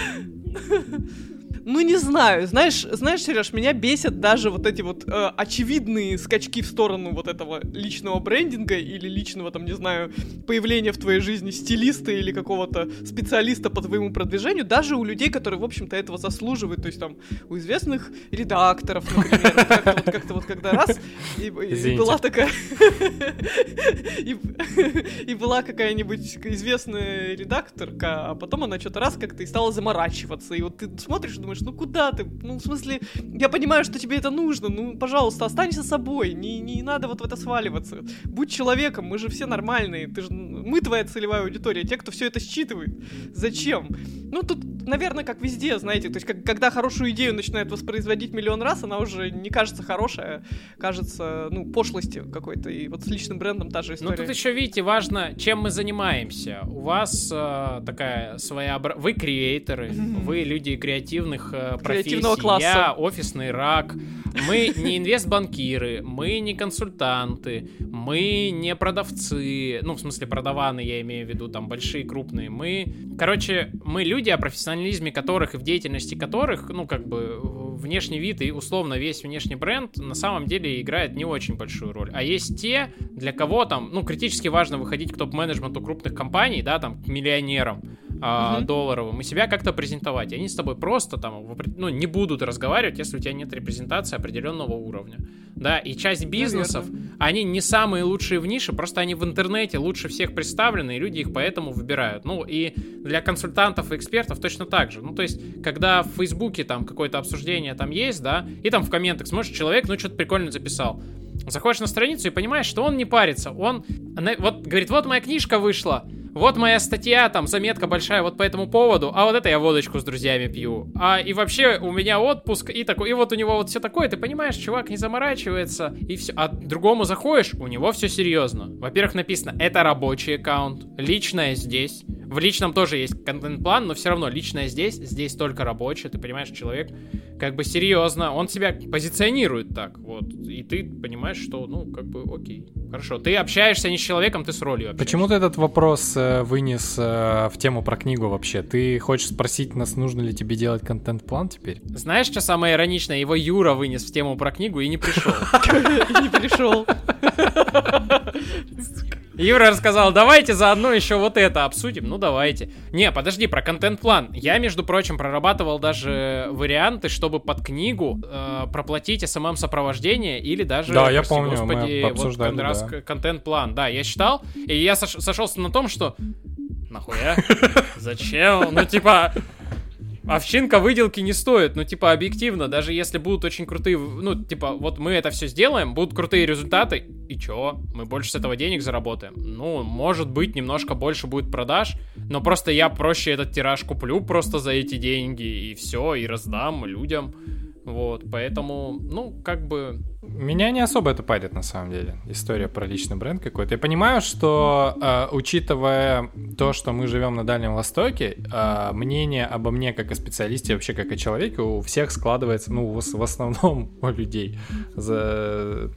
Ну не знаю, знаешь, знаешь, Сереж, меня бесят даже вот эти вот э, очевидные скачки в сторону вот этого личного брендинга или личного, там, не знаю, появления в твоей жизни стилиста или какого-то специалиста по твоему продвижению, даже у людей, которые, в общем-то, этого заслуживают, то есть там у известных редакторов, например, как-то вот, как вот когда раз, и, и была такая... и, и была какая-нибудь известная редакторка, а потом она что-то раз как-то и стала заморачиваться, и вот ты смотришь и думаешь, ну куда ты? Ну, в смысле, я понимаю, что тебе это нужно, ну, пожалуйста, останься собой, не, не надо вот в это сваливаться. Будь человеком, мы же все нормальные, ты же, мы твоя целевая аудитория, те, кто все это считывает. Зачем? Ну, тут, наверное, как везде, знаете, то есть, как, когда хорошую идею начинают воспроизводить миллион раз, она уже не кажется хорошая, кажется, ну, пошлостью какой-то, и вот с личным брендом та же история. Ну, тут еще, видите, важно, чем мы занимаемся. У вас э, такая своеобразная... Вы креаторы, вы люди креативных э, профессий. класса. Я офисный рак. Мы не инвестбанкиры, мы не консультанты, мы не продавцы. Ну, в смысле, продаваны, я имею в виду, там, большие, крупные. Мы, короче, мы люди, о профессионализме которых и в деятельности которых, ну, как бы, внешний вид и условно весь внешний бренд на самом деле играет не очень большую роль. А есть те, для кого там, ну, критически важно выходить к топ-менеджменту крупных компаний, да, там, к миллионерам, а, угу. долларовым и себя как-то презентовать. И они с тобой просто там, ну, не будут разговаривать, если у тебя нет репрезентации определенного уровня. Да, и часть бизнесов, Наверное. они не самые лучшие в нише, просто они в интернете лучше всех представлены, и люди их поэтому выбирают. Ну, и для консультантов и экспертов точно так же. Ну, то есть, когда в Фейсбуке там какое-то обсуждение там есть, да, и там в комментах смотришь, человек, ну, что-то прикольно записал. Заходишь на страницу и понимаешь, что он не парится. Он, вот, говорит, вот моя книжка вышла, вот моя статья, там, заметка большая вот по этому поводу, а вот это я водочку с друзьями пью. А и вообще у меня отпуск и такой, и вот у него вот все такое, ты понимаешь, чувак не заморачивается, и все. А другому заходишь, у него все серьезно. Во-первых, написано, это рабочий аккаунт, личное здесь. В личном тоже есть контент-план, но все равно личное здесь, здесь только рабочее, ты понимаешь, человек как бы серьезно, он себя позиционирует так, вот, и ты понимаешь, что, ну, как бы, окей, хорошо, ты общаешься не с человеком, ты с ролью общаешься. Почему ты этот вопрос э, вынес э, в тему про книгу вообще? Ты хочешь спросить нас, нужно ли тебе делать контент-план теперь? Знаешь, что самое ироничное? Его Юра вынес в тему про книгу и не пришел. И не пришел. Юра рассказал, давайте заодно еще вот это обсудим. Ну, давайте. Не, подожди, про контент-план. Я, между прочим, прорабатывал даже варианты, чтобы под книгу э, проплатить СММ-сопровождение или даже, да, я помню, господи, мы вот как раз да. контент-план. Да, я считал, и я сош сошелся на том, что нахуя? Зачем? Ну, типа, овчинка выделки не стоит, ну, типа, объективно, даже если будут очень крутые, ну, типа, вот мы это все сделаем, будут крутые результаты, и чё? Мы больше с этого денег заработаем. Ну, может быть, немножко больше будет продаж, но просто я проще этот тираж куплю просто за эти деньги, и все, и раздам людям. Вот, поэтому, ну, как бы... Меня не особо это парит, на самом деле, история про личный бренд какой-то. Я понимаю, что, э, учитывая то, что мы живем на Дальнем Востоке, э, мнение обо мне как о специалисте, вообще как о человеке, у всех складывается, ну, в, в основном у людей за,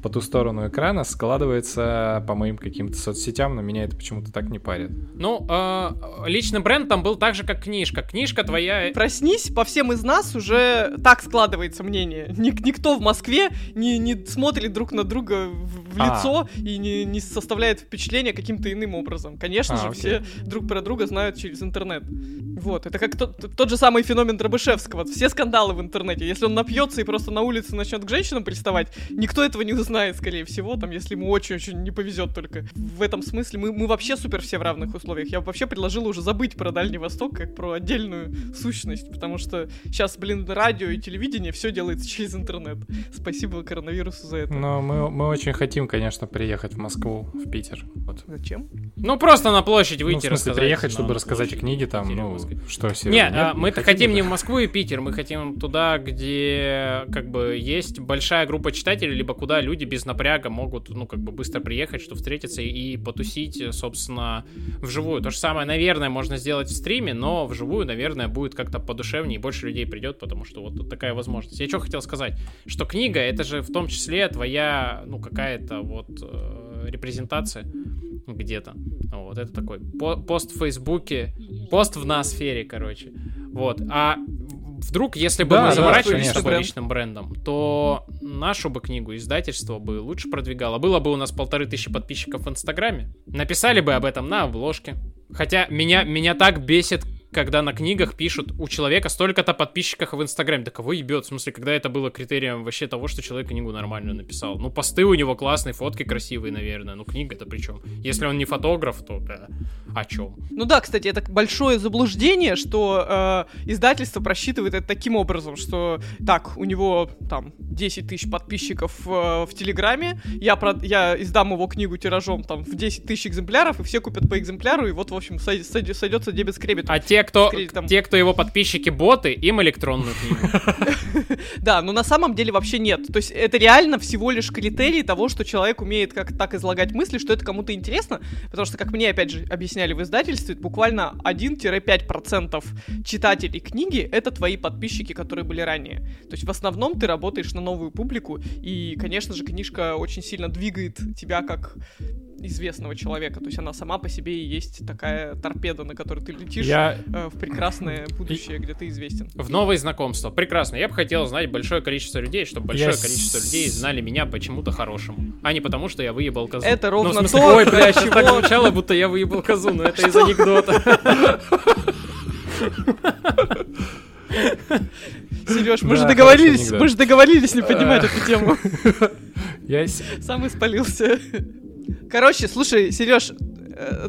по ту сторону экрана складывается по моим каким-то соцсетям, но меня это почему-то так не парит. Ну, э, личный бренд там был так же, как книжка. Книжка твоя... Проснись, по всем из нас уже так складывается мнение. Ник никто в Москве не, не смотрит друг на друга в, в а. лицо и не, не составляет впечатление каким-то иным образом. Конечно а, же, окей. все друг про друга знают через интернет. Вот, это как тот, тот же самый феномен Дробышевского. Все скандалы в интернете. Если он напьется и просто на улице начнет к женщинам приставать, никто этого не узнает, скорее всего, там, если ему очень-очень не повезет только. В этом смысле мы, мы вообще супер все в равных условиях. Я вообще предложила уже забыть про Дальний Восток как про отдельную сущность, потому что сейчас, блин, радио и телевидение телевидение, все делается через интернет. Спасибо коронавирусу за это. Но мы, мы очень хотим, конечно, приехать в Москву, в Питер. Вот. Зачем? Ну, просто на площадь выйти, ну, в смысле, приехать, чтобы рассказать о книге, там, ну, что серьезно? Нет, а, мы-то хотим, хотим не в Москву и Питер, мы хотим туда, где, как бы, есть большая группа читателей, либо куда люди без напряга могут, ну, как бы, быстро приехать, чтобы встретиться и потусить, собственно, вживую. То же самое, наверное, можно сделать в стриме, но вживую, наверное, будет как-то подушевнее, и больше людей придет, потому что вот такая такая возможность. Я что хотел сказать, что книга это же в том числе твоя, ну, какая-то вот э, репрезентация где-то. Вот, это такой по пост в Фейсбуке, пост в ноосфере, короче. Вот, а вдруг, если бы да, мы заморачивались да, с тобой личным брендом, то нашу бы книгу издательство бы лучше продвигало. Было бы у нас полторы тысячи подписчиков в Инстаграме, написали бы об этом на обложке. Хотя меня, меня так бесит когда на книгах пишут у человека столько-то подписчиков в Инстаграме. Да кого ебет? В смысле, когда это было критерием вообще того, что человек книгу нормально написал? Ну, посты у него классные, фотки красивые, наверное. Ну, книга-то при чем? Если он не фотограф, то да. О чем? Ну да, кстати, это большое заблуждение, что э, издательство просчитывает это таким образом, что так, у него там 10 тысяч подписчиков э, в Телеграме, я, про, я издам его книгу тиражом там в 10 тысяч экземпляров, и все купят по экземпляру, и вот, в общем, сойдется дебет с А те, кто, те, кто его подписчики боты, им электронную книгу. Да, но на самом деле вообще нет. То есть это реально всего лишь критерий того, что человек умеет как так излагать мысли, что это кому-то интересно, потому что, как мне опять же объясняли в издательстве, буквально 1-5% читателей книги — это твои подписчики, которые были ранее. То есть в основном ты работаешь на новую публику, и, конечно же, книжка очень сильно двигает тебя как известного человека. То есть она сама по себе и есть такая торпеда, на которой ты летишь я... э, в прекрасное будущее, где ты известен. В новые знакомства. Прекрасно. Я бы хотел знать большое количество людей, чтобы большое количество людей знали меня почему-то хорошему, а не потому, что я выебал козу. Это ровно ну, в смысле, то, Ой, бля, чего? так звучало, будто я выебал козу, но это из анекдота. Сереж, мы да, же договорились, мы же договорились не поднимать эту тему. Я сам испалился. Короче, слушай, Сереж,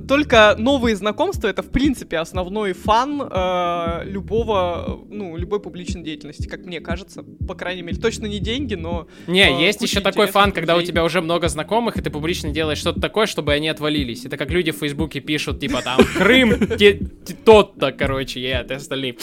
только новые знакомства это в принципе основной фан э, любого, ну, любой публичной деятельности, как мне кажется, по крайней мере. Точно не деньги, но. Не, э, есть еще такой фан, людей. когда у тебя уже много знакомых, и ты публично делаешь что-то такое, чтобы они отвалились. Это как люди в Фейсбуке пишут, типа там Крым, тот-то, короче, я, ты остальные.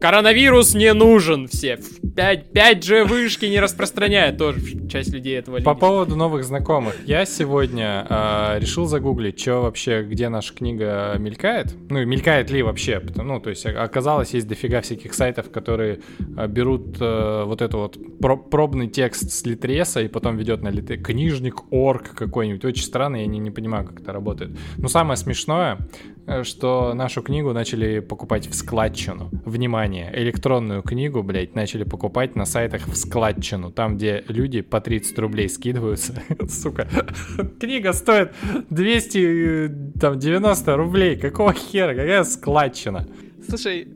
Коронавирус не нужен все. 5, 5G вышки не распространяют. Тоже часть людей этого По поводу новых знакомых. Я сегодня э, решил загуглить, что вообще, где наша книга мелькает. Ну, мелькает ли вообще. Ну, то есть оказалось, есть дофига всяких сайтов, которые э, берут э, вот это вот про пробный текст с литреса и потом ведет на литре. Книжник, орг какой-нибудь. Очень странно, я не, не понимаю, как это работает. Но самое смешное, Э, что нашу книгу начали покупать в складчину. Внимание, электронную книгу, блядь, начали покупать на сайтах в складчину, там, где люди по 30 рублей скидываются. Сука, книга стоит 290 рублей. Какого хера? Какая складчина? Слушай,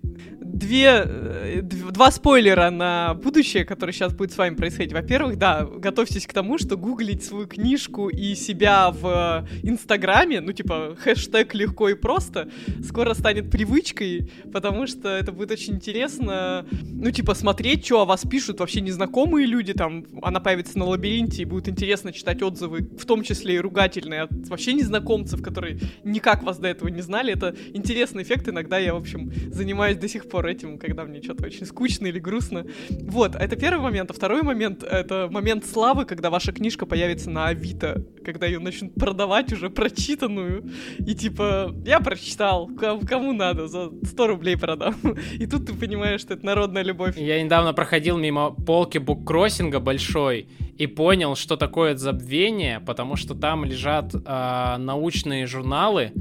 две, э, два спойлера на будущее, которое сейчас будет с вами происходить. Во-первых, да, готовьтесь к тому, что гуглить свою книжку и себя в Инстаграме, ну, типа, хэштег легко и просто, скоро станет привычкой, потому что это будет очень интересно, ну, типа, смотреть, что о вас пишут вообще незнакомые люди, там, она появится на лабиринте, и будет интересно читать отзывы, в том числе и ругательные, от вообще незнакомцев, которые никак вас до этого не знали. Это интересный эффект, иногда я, в общем, занимаюсь до сих пор пор этим, когда мне что-то очень скучно или грустно. Вот, это первый момент. А второй момент — это момент славы, когда ваша книжка появится на Авито, когда ее начнут продавать уже прочитанную. И типа, я прочитал, кому надо, за 100 рублей продам. И тут ты понимаешь, что это народная любовь. Я недавно проходил мимо полки буккроссинга большой и понял, что такое забвение, потому что там лежат э, научные журналы,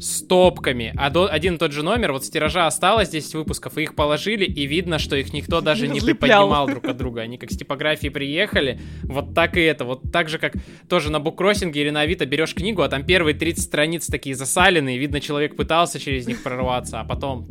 стопками. А до, один и тот же номер, вот с тиража осталось 10 выпусков, и их положили, и видно, что их никто даже не приподнимал друг от друга. Они как с типографии приехали, вот так и это. Вот так же, как тоже на буккроссинге или на Авито берешь книгу, а там первые 30 страниц такие засаленные, видно, человек пытался через них прорваться, а потом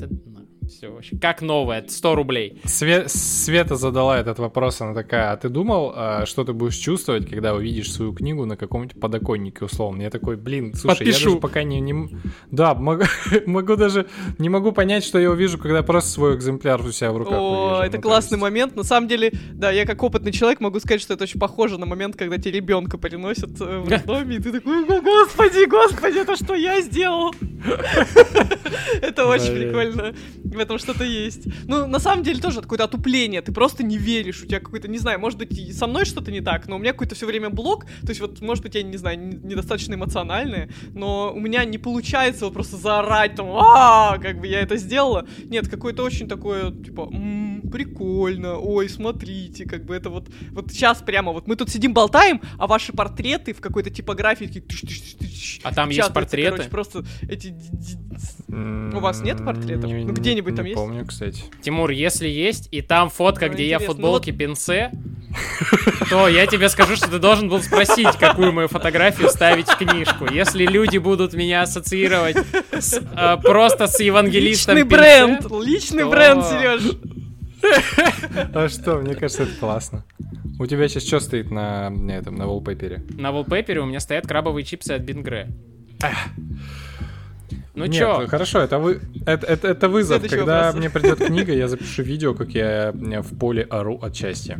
все вообще. Как новое, 100 рублей. Све- Света задала этот вопрос, она такая, а ты думал, а, что ты будешь чувствовать, когда увидишь свою книгу на каком-нибудь подоконнике, условно? Я такой, блин, слушай, Подпишу. я даже пока не... не... Да, могу, могу даже... Не могу понять, что я увижу, когда просто свой экземпляр у себя в руках О, увижу. это ну, классный есть... момент. На самом деле, да, я как опытный человек могу сказать, что это очень похоже на момент, когда тебе ребенка переносят э, в роддоме, и ты такой, господи, господи, это что я сделал? Это очень прикольно в этом что-то есть. Ну, на самом деле тоже какое-то отупление, ты просто не веришь, у тебя какой-то, не знаю, может быть, со мной что-то не так, но у меня какой-то все время блок, то есть вот, может быть, я, не знаю, недостаточно эмоциональная, но у меня не получается вот просто заорать там, а как бы я это сделала. Нет, какое-то очень такое, типа, прикольно, ой, смотрите, как бы это вот, вот сейчас прямо вот мы тут сидим болтаем, а ваши портреты в какой-то типографии такие... А там есть портреты? Короче, просто эти... У вас нет портретов? ну где-нибудь там есть? помню, кстати. Тимур, если есть, и там фотка, ну, где я в футболке ну, пинце, то я тебе скажу, что ты должен был спросить, какую мою фотографию ставить в книжку. Если люди будут меня ассоциировать с, э, просто с евангелистом Личный бренд, личный то... бренд, Сереж. А что, мне кажется, это классно. У тебя сейчас что стоит на, на этом, на волпепере? На волпепере у меня стоят крабовые чипсы от Бингре. Ну Нет, чё? Хорошо, это, вы, это, это, это вызов. Следующий Когда вопрос. мне придет книга, я запишу видео, как я в поле ору от счастья.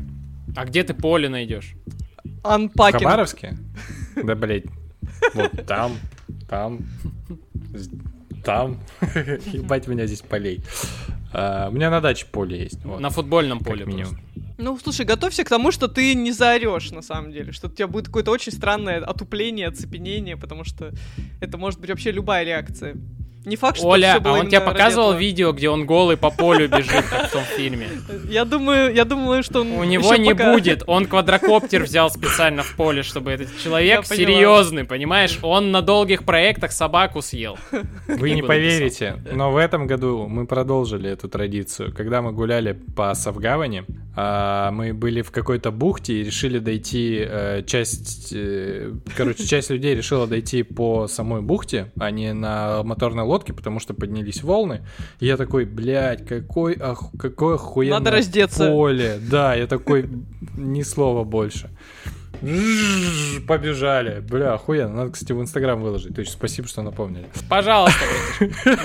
А где ты поле найдешь? Анпакинг. В Хабаровске? Да, блядь. Вот там, там, там. Ебать меня здесь полей. А, у меня на даче поле есть. Вот. На футбольном поле минимум. Ну, слушай, готовься к тому, что ты не заорешь, на самом деле. Что у тебя будет какое-то очень странное отупление, оцепенение, потому что это может быть вообще любая реакция. Не факт, что Оля, а он тебе показывал видео, где он голый по полю бежит, как в том фильме? Я думаю, я думаю, что он У него не пока... будет. Он квадрокоптер взял специально в поле, чтобы этот человек серьезный, понимаешь? Он на долгих проектах собаку съел. Вы не поверите, но в этом году мы продолжили эту традицию. Когда мы гуляли по Савгавани, а, мы были в какой-то бухте и решили дойти э, часть, э, короче, часть людей решила дойти по самой бухте, а не на моторной лодке, потому что поднялись волны. И я такой, блядь, какой, ох, какое охуенное Надо раздеться. поле. Да, я такой, ни слова больше. Побежали. Бля, охуенно. Надо, кстати, в Инстаграм выложить. То есть спасибо, что напомнили. Пожалуйста.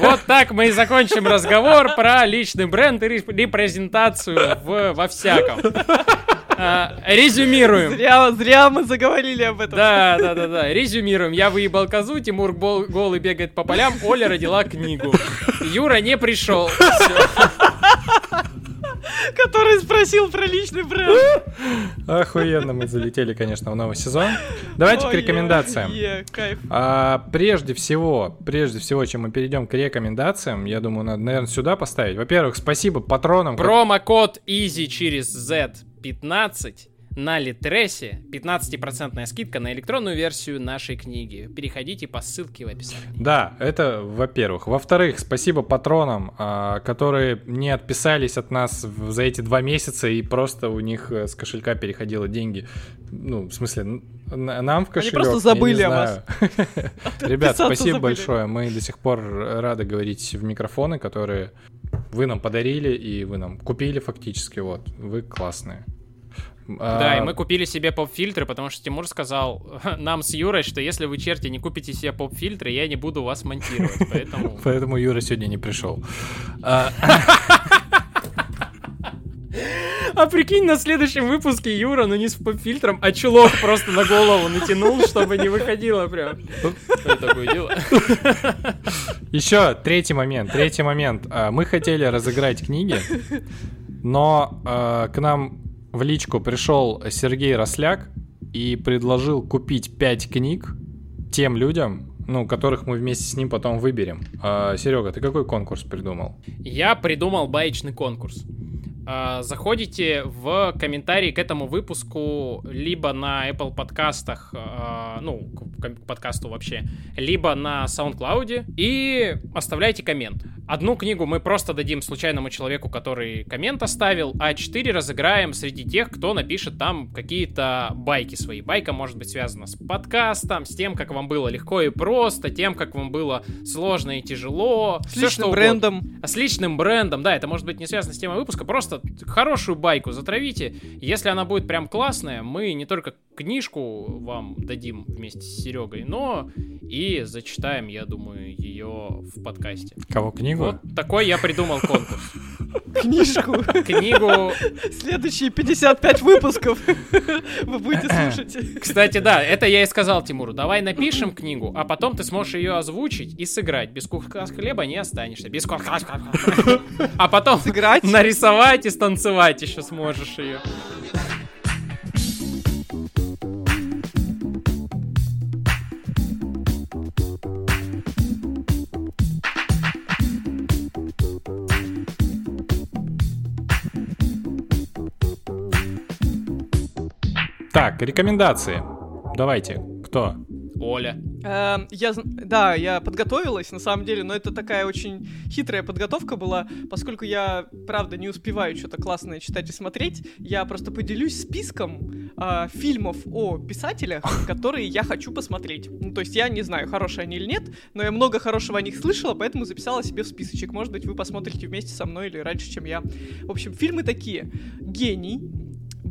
Вот так мы и закончим разговор про личный бренд и репрезентацию в, во всяком. А, резюмируем. Зря, зря мы заговорили об этом. Да, да, да, да. Резюмируем. Я выебал козу, Тимур гол, голый бегает по полям, Оля родила книгу. Юра не пришел. Все. Который спросил про личный бренд. Охуенно мы залетели, конечно, в новый сезон. Давайте к рекомендациям. А, прежде всего, прежде всего, чем мы перейдем к рекомендациям, я думаю, надо, наверное, сюда поставить. Во-первых, спасибо патронам. Промокод EASY через Z 15 на Литресе 15% скидка на электронную версию нашей книги. Переходите по ссылке в описании. Да, это во-первых. Во-вторых, спасибо патронам, а, которые не отписались от нас за эти два месяца и просто у них э, с кошелька переходило деньги. Ну, в смысле, нам в кошелек. Они просто забыли о вас. Ребят, спасибо большое. Мы до сих пор рады говорить в микрофоны, которые вы нам подарили и вы нам купили фактически. Вот, вы классные. Да, а... и мы купили себе поп-фильтры, потому что Тимур сказал нам с Юрой, что если вы, черти, не купите себе поп-фильтры, я не буду вас монтировать, поэтому... Поэтому Юра сегодня не пришел. А, а прикинь, на следующем выпуске Юра, ну не с поп-фильтром, а чулок просто на голову натянул, чтобы не выходило прям. Такое дело. Еще третий момент, третий момент. А, мы хотели разыграть книги, но к нам в личку пришел Сергей Росляк и предложил купить 5 книг тем людям, ну, которых мы вместе с ним потом выберем. А, Серега, ты какой конкурс придумал? Я придумал баечный конкурс. А, заходите в комментарии к этому выпуску либо на Apple подкастах, а, ну, к подкасту вообще, либо на SoundCloud и оставляйте коммент. Одну книгу мы просто дадим случайному человеку, который коммент оставил, а четыре разыграем среди тех, кто напишет там какие-то байки свои. Байка может быть связана с подкастом, с тем, как вам было легко и просто, тем, как вам было сложно и тяжело. С все, личным брендом. А с личным брендом, да, это может быть не связано с темой выпуска, просто хорошую байку затравите. Если она будет прям классная, мы не только книжку вам дадим вместе с Серегой, но и зачитаем, я думаю, ее в подкасте. Кого книгу? Вот такой я придумал конкурс. Книжку. Книгу. Следующие 55 выпусков вы будете слушать. Кстати, да, это я и сказал Тимуру. Давай напишем книгу, а потом ты сможешь ее озвучить и сыграть. Без куска хлеба не останешься. Без куска А потом сыграть, нарисовать и станцевать еще сможешь ее. Так, рекомендации. Давайте, кто? Оля. Э, я, да, я подготовилась, на самом деле, но это такая очень хитрая подготовка была, поскольку я, правда, не успеваю что-то классное читать и смотреть, я просто поделюсь списком э, фильмов о писателях, которые я хочу посмотреть. Ну, то есть я не знаю, хорошие они или нет, но я много хорошего о них слышала, поэтому записала себе в списочек. Может быть, вы посмотрите вместе со мной или раньше, чем я. В общем, фильмы такие. «Гений»,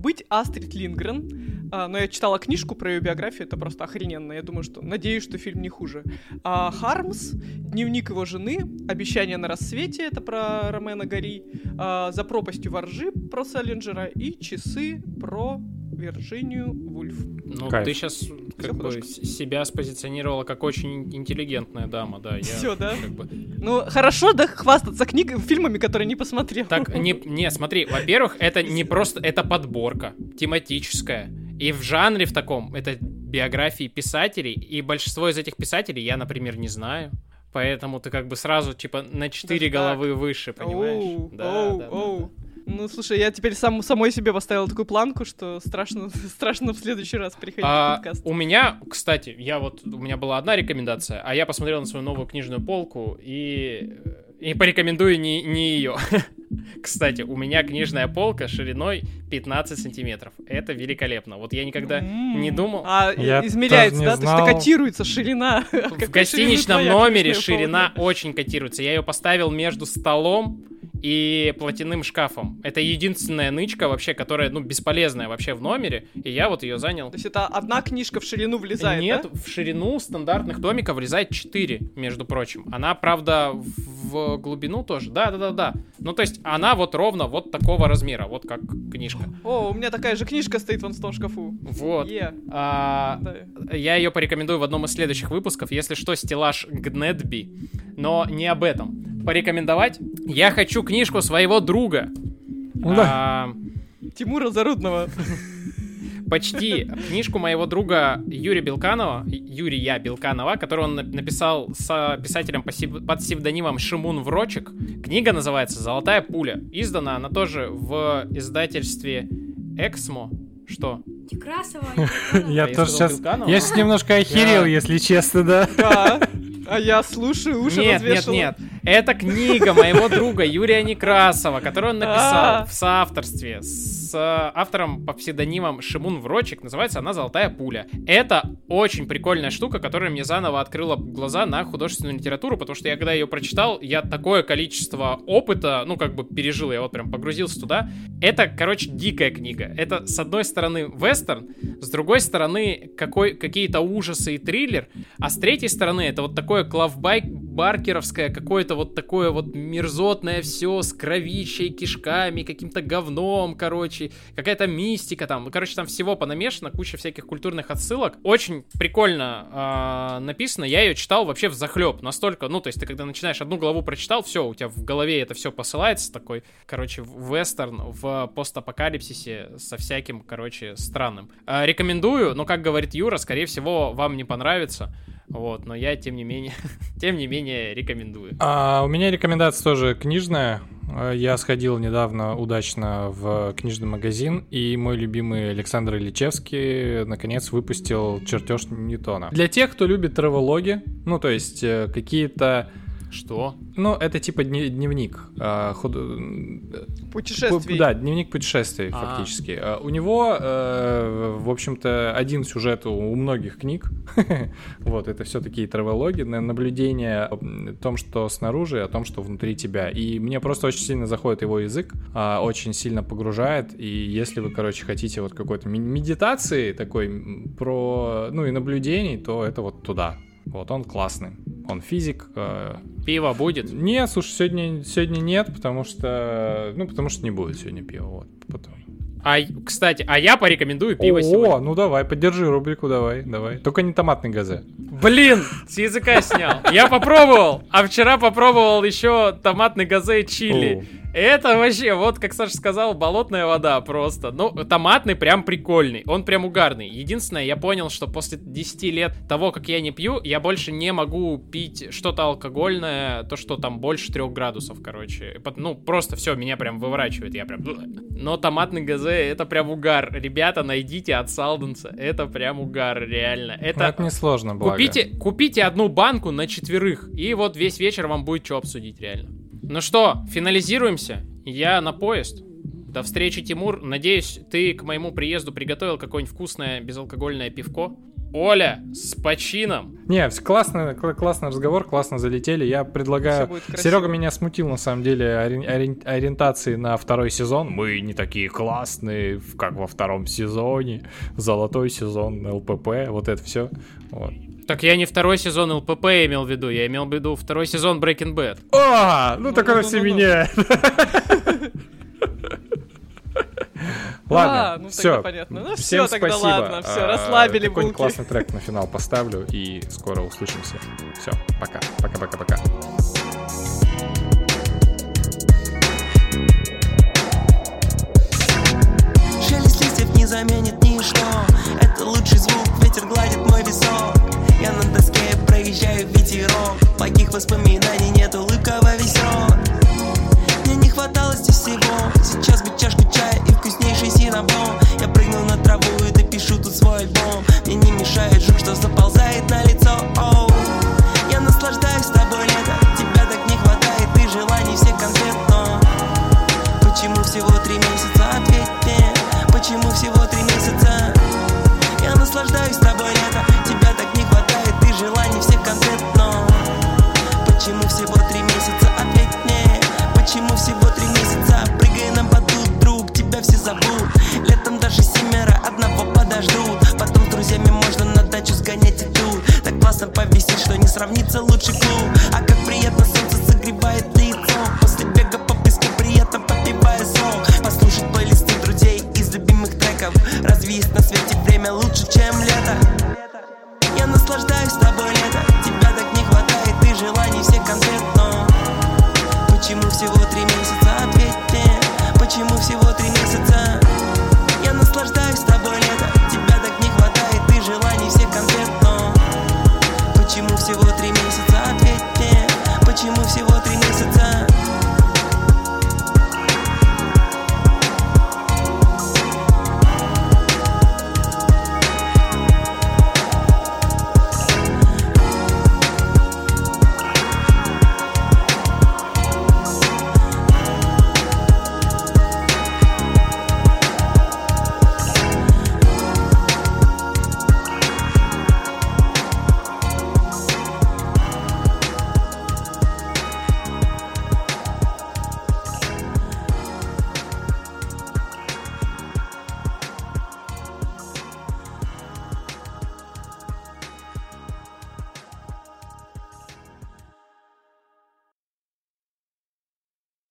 быть Астрид Лингрен. А, но я читала книжку про ее биографию, это просто охрененно. Я думаю, что надеюсь, что фильм не хуже. А, Хармс, дневник его жены, обещание на рассвете, это про Ромена Гори, а, за пропастью воржи про Селлинджера и часы про Вирджинию Вульф. Ну, Кайф. ты сейчас как бы себя спозиционировала как очень интеллигентная дама, да. Я, Все, да? Как бы... Ну, хорошо, да, хвастаться книгами, фильмами, которые не посмотрел. Так, не, не смотри, во-первых, это не просто, это подборка тематическая. И в жанре в таком, это биографии писателей, и большинство из этих писателей я, например, не знаю. Поэтому ты как бы сразу, типа, на четыре головы так. выше, понимаешь? Оу, да, оу, да, оу. Да, да. Ну, слушай, я теперь сам, самой себе поставил такую планку, что страшно, страшно в следующий раз приходить а, в подкаст. У меня, кстати, я вот, у меня была одна рекомендация, а я посмотрел на свою новую книжную полку и, и порекомендую не, не ее. Кстати, у меня книжная полка шириной 15 сантиметров. Это великолепно. Вот я никогда не думал. А я измеряется, да? Знал. То есть это котируется ширина. В гостиничном номере ширина очень котируется. Я ее поставил между столом и платяным шкафом. Это единственная нычка вообще, которая, ну, бесполезная вообще в номере, и я вот ее занял. То есть это одна книжка в ширину влезает, Нет, да? в ширину стандартных домиков влезает 4, между прочим. Она, правда, в глубину тоже. Да-да-да-да. Ну, то есть она вот ровно вот такого размера, вот как книжка. О, у меня такая же книжка стоит вон в том шкафу. Вот. Yeah. А, да. Я ее порекомендую в одном из следующих выпусков. Если что, стеллаж Гнедби. Но не об этом порекомендовать. Я хочу книжку своего друга. Ну да. А, Тимура Зарудного. Почти книжку моего друга Юрия Белканова, Юрия Белканова, которую он написал с писателем под псевдонимом Шимун Врочек. Книга называется «Золотая пуля». Издана она тоже в издательстве «Эксмо». Что? Некрасова. Я тоже сейчас... Я сейчас немножко охерел, если честно, да. Да. А я слушаю, уши Нет, нет, нет. Это книга моего друга Юрия Некрасова, которую он написал а. в соавторстве с автором по псевдонимам Шимун Врочек. Называется она «Золотая пуля». Это очень прикольная штука, которая мне заново открыла глаза на художественную литературу, потому что я когда ее прочитал, я такое количество опыта, ну, как бы пережил, я вот прям погрузился туда. Это, короче, дикая книга. Это, с одной стороны, вестерн, с другой стороны, какой, какие-то ужасы и триллер, а с третьей стороны, это вот такое клавбайк баркеровское, какое-то вот такое вот мерзотное все с кровищей, кишками, каким-то говном, короче, какая-то мистика там. Короче, там всего понамешано, куча всяких культурных отсылок. Очень прикольно э, написано. Я ее читал вообще в захлеб. Настолько, ну, то есть ты когда начинаешь одну главу прочитал, все, у тебя в голове это все посылается, такой, короче, вестерн в постапокалипсисе со всяким, короче, странным. Э, рекомендую, но, как говорит Юра, скорее всего, вам не понравится. Вот, но я, тем не менее, тем не менее, рекомендую. А, у меня рекомендация тоже книжная. Я сходил недавно удачно в книжный магазин, и мой любимый Александр Ильичевский наконец выпустил чертеж Ньютона. Для тех, кто любит травологи, ну, то есть э, какие-то что? Ну, это типа дневник. А, худ... Путешествий. Да, дневник путешествий, А-а-а. фактически. А, у него, э, в общем-то, один сюжет у многих книг. вот, это все такие травологи, наблюдения о том, что снаружи, о том, что внутри тебя. И мне просто очень сильно заходит его язык, а, очень сильно погружает. И если вы, короче, хотите вот какой-то медитации такой про, ну и наблюдений, то это вот туда. Вот он классный. Он физик. Э... Пиво будет? Нет, слушай, сегодня, сегодня нет, потому что... Ну, потому что не будет сегодня пива. Вот, потом. А, кстати, а я порекомендую пиво О, сегодня. ну давай, поддержи рубрику, давай, давай. Только не томатный газе. Блин, с языка снял. Я попробовал, а вчера попробовал еще томатный газе чили. Это вообще, вот как Саша сказал, болотная вода просто. Ну, томатный прям прикольный, он прям угарный. Единственное, я понял, что после 10 лет того, как я не пью, я больше не могу пить что-то алкогольное, то, что там больше 3 градусов, короче. Ну, просто все, меня прям выворачивает, я прям... Но томатный газе, это прям угар. Ребята, найдите от Салденса, это прям угар, реально. Это, ну, это несложно, благо. Купите, купите одну банку на четверых, и вот весь вечер вам будет что обсудить, реально. Ну что, финализируемся? Я на поезд. До встречи, Тимур. Надеюсь, ты к моему приезду приготовил какое-нибудь вкусное безалкогольное пивко. Оля, с почином. Не, классный, классный разговор, классно залетели. Я предлагаю... Серега меня смутил, на самом деле, ори... Ори... ориентации на второй сезон. Мы не такие классные, как во втором сезоне. Золотой сезон, ЛПП, вот это все. Вот. Так я не второй сезон ЛПП имел в виду, я имел в виду второй сезон Breaking Bad. А, ну так она все меняет. Ладно, а, ну все. понятно. Ну Всем все, тогда спасибо. ладно, все, расслабили Какой классный трек на финал поставлю, и скоро услышимся. Все, пока, пока-пока-пока. Шелест листьев не заменит ничто Это лучший звук, ветер гладит мой висок я на доске проезжаю ветерок Плохих воспоминаний нет, улыбка во весь рот хватало здесь всего. Сейчас бы чашку чая и вкуснейший синабон Я прыгну на траву и допишу тут свой альбом Мне не мешает жук, что заползает на лицо. Оу. Я наслаждаюсь тобой лето. Тебя так не хватает и желаний всех конкретно. Почему всего три месяца? Сравнится лучший клуб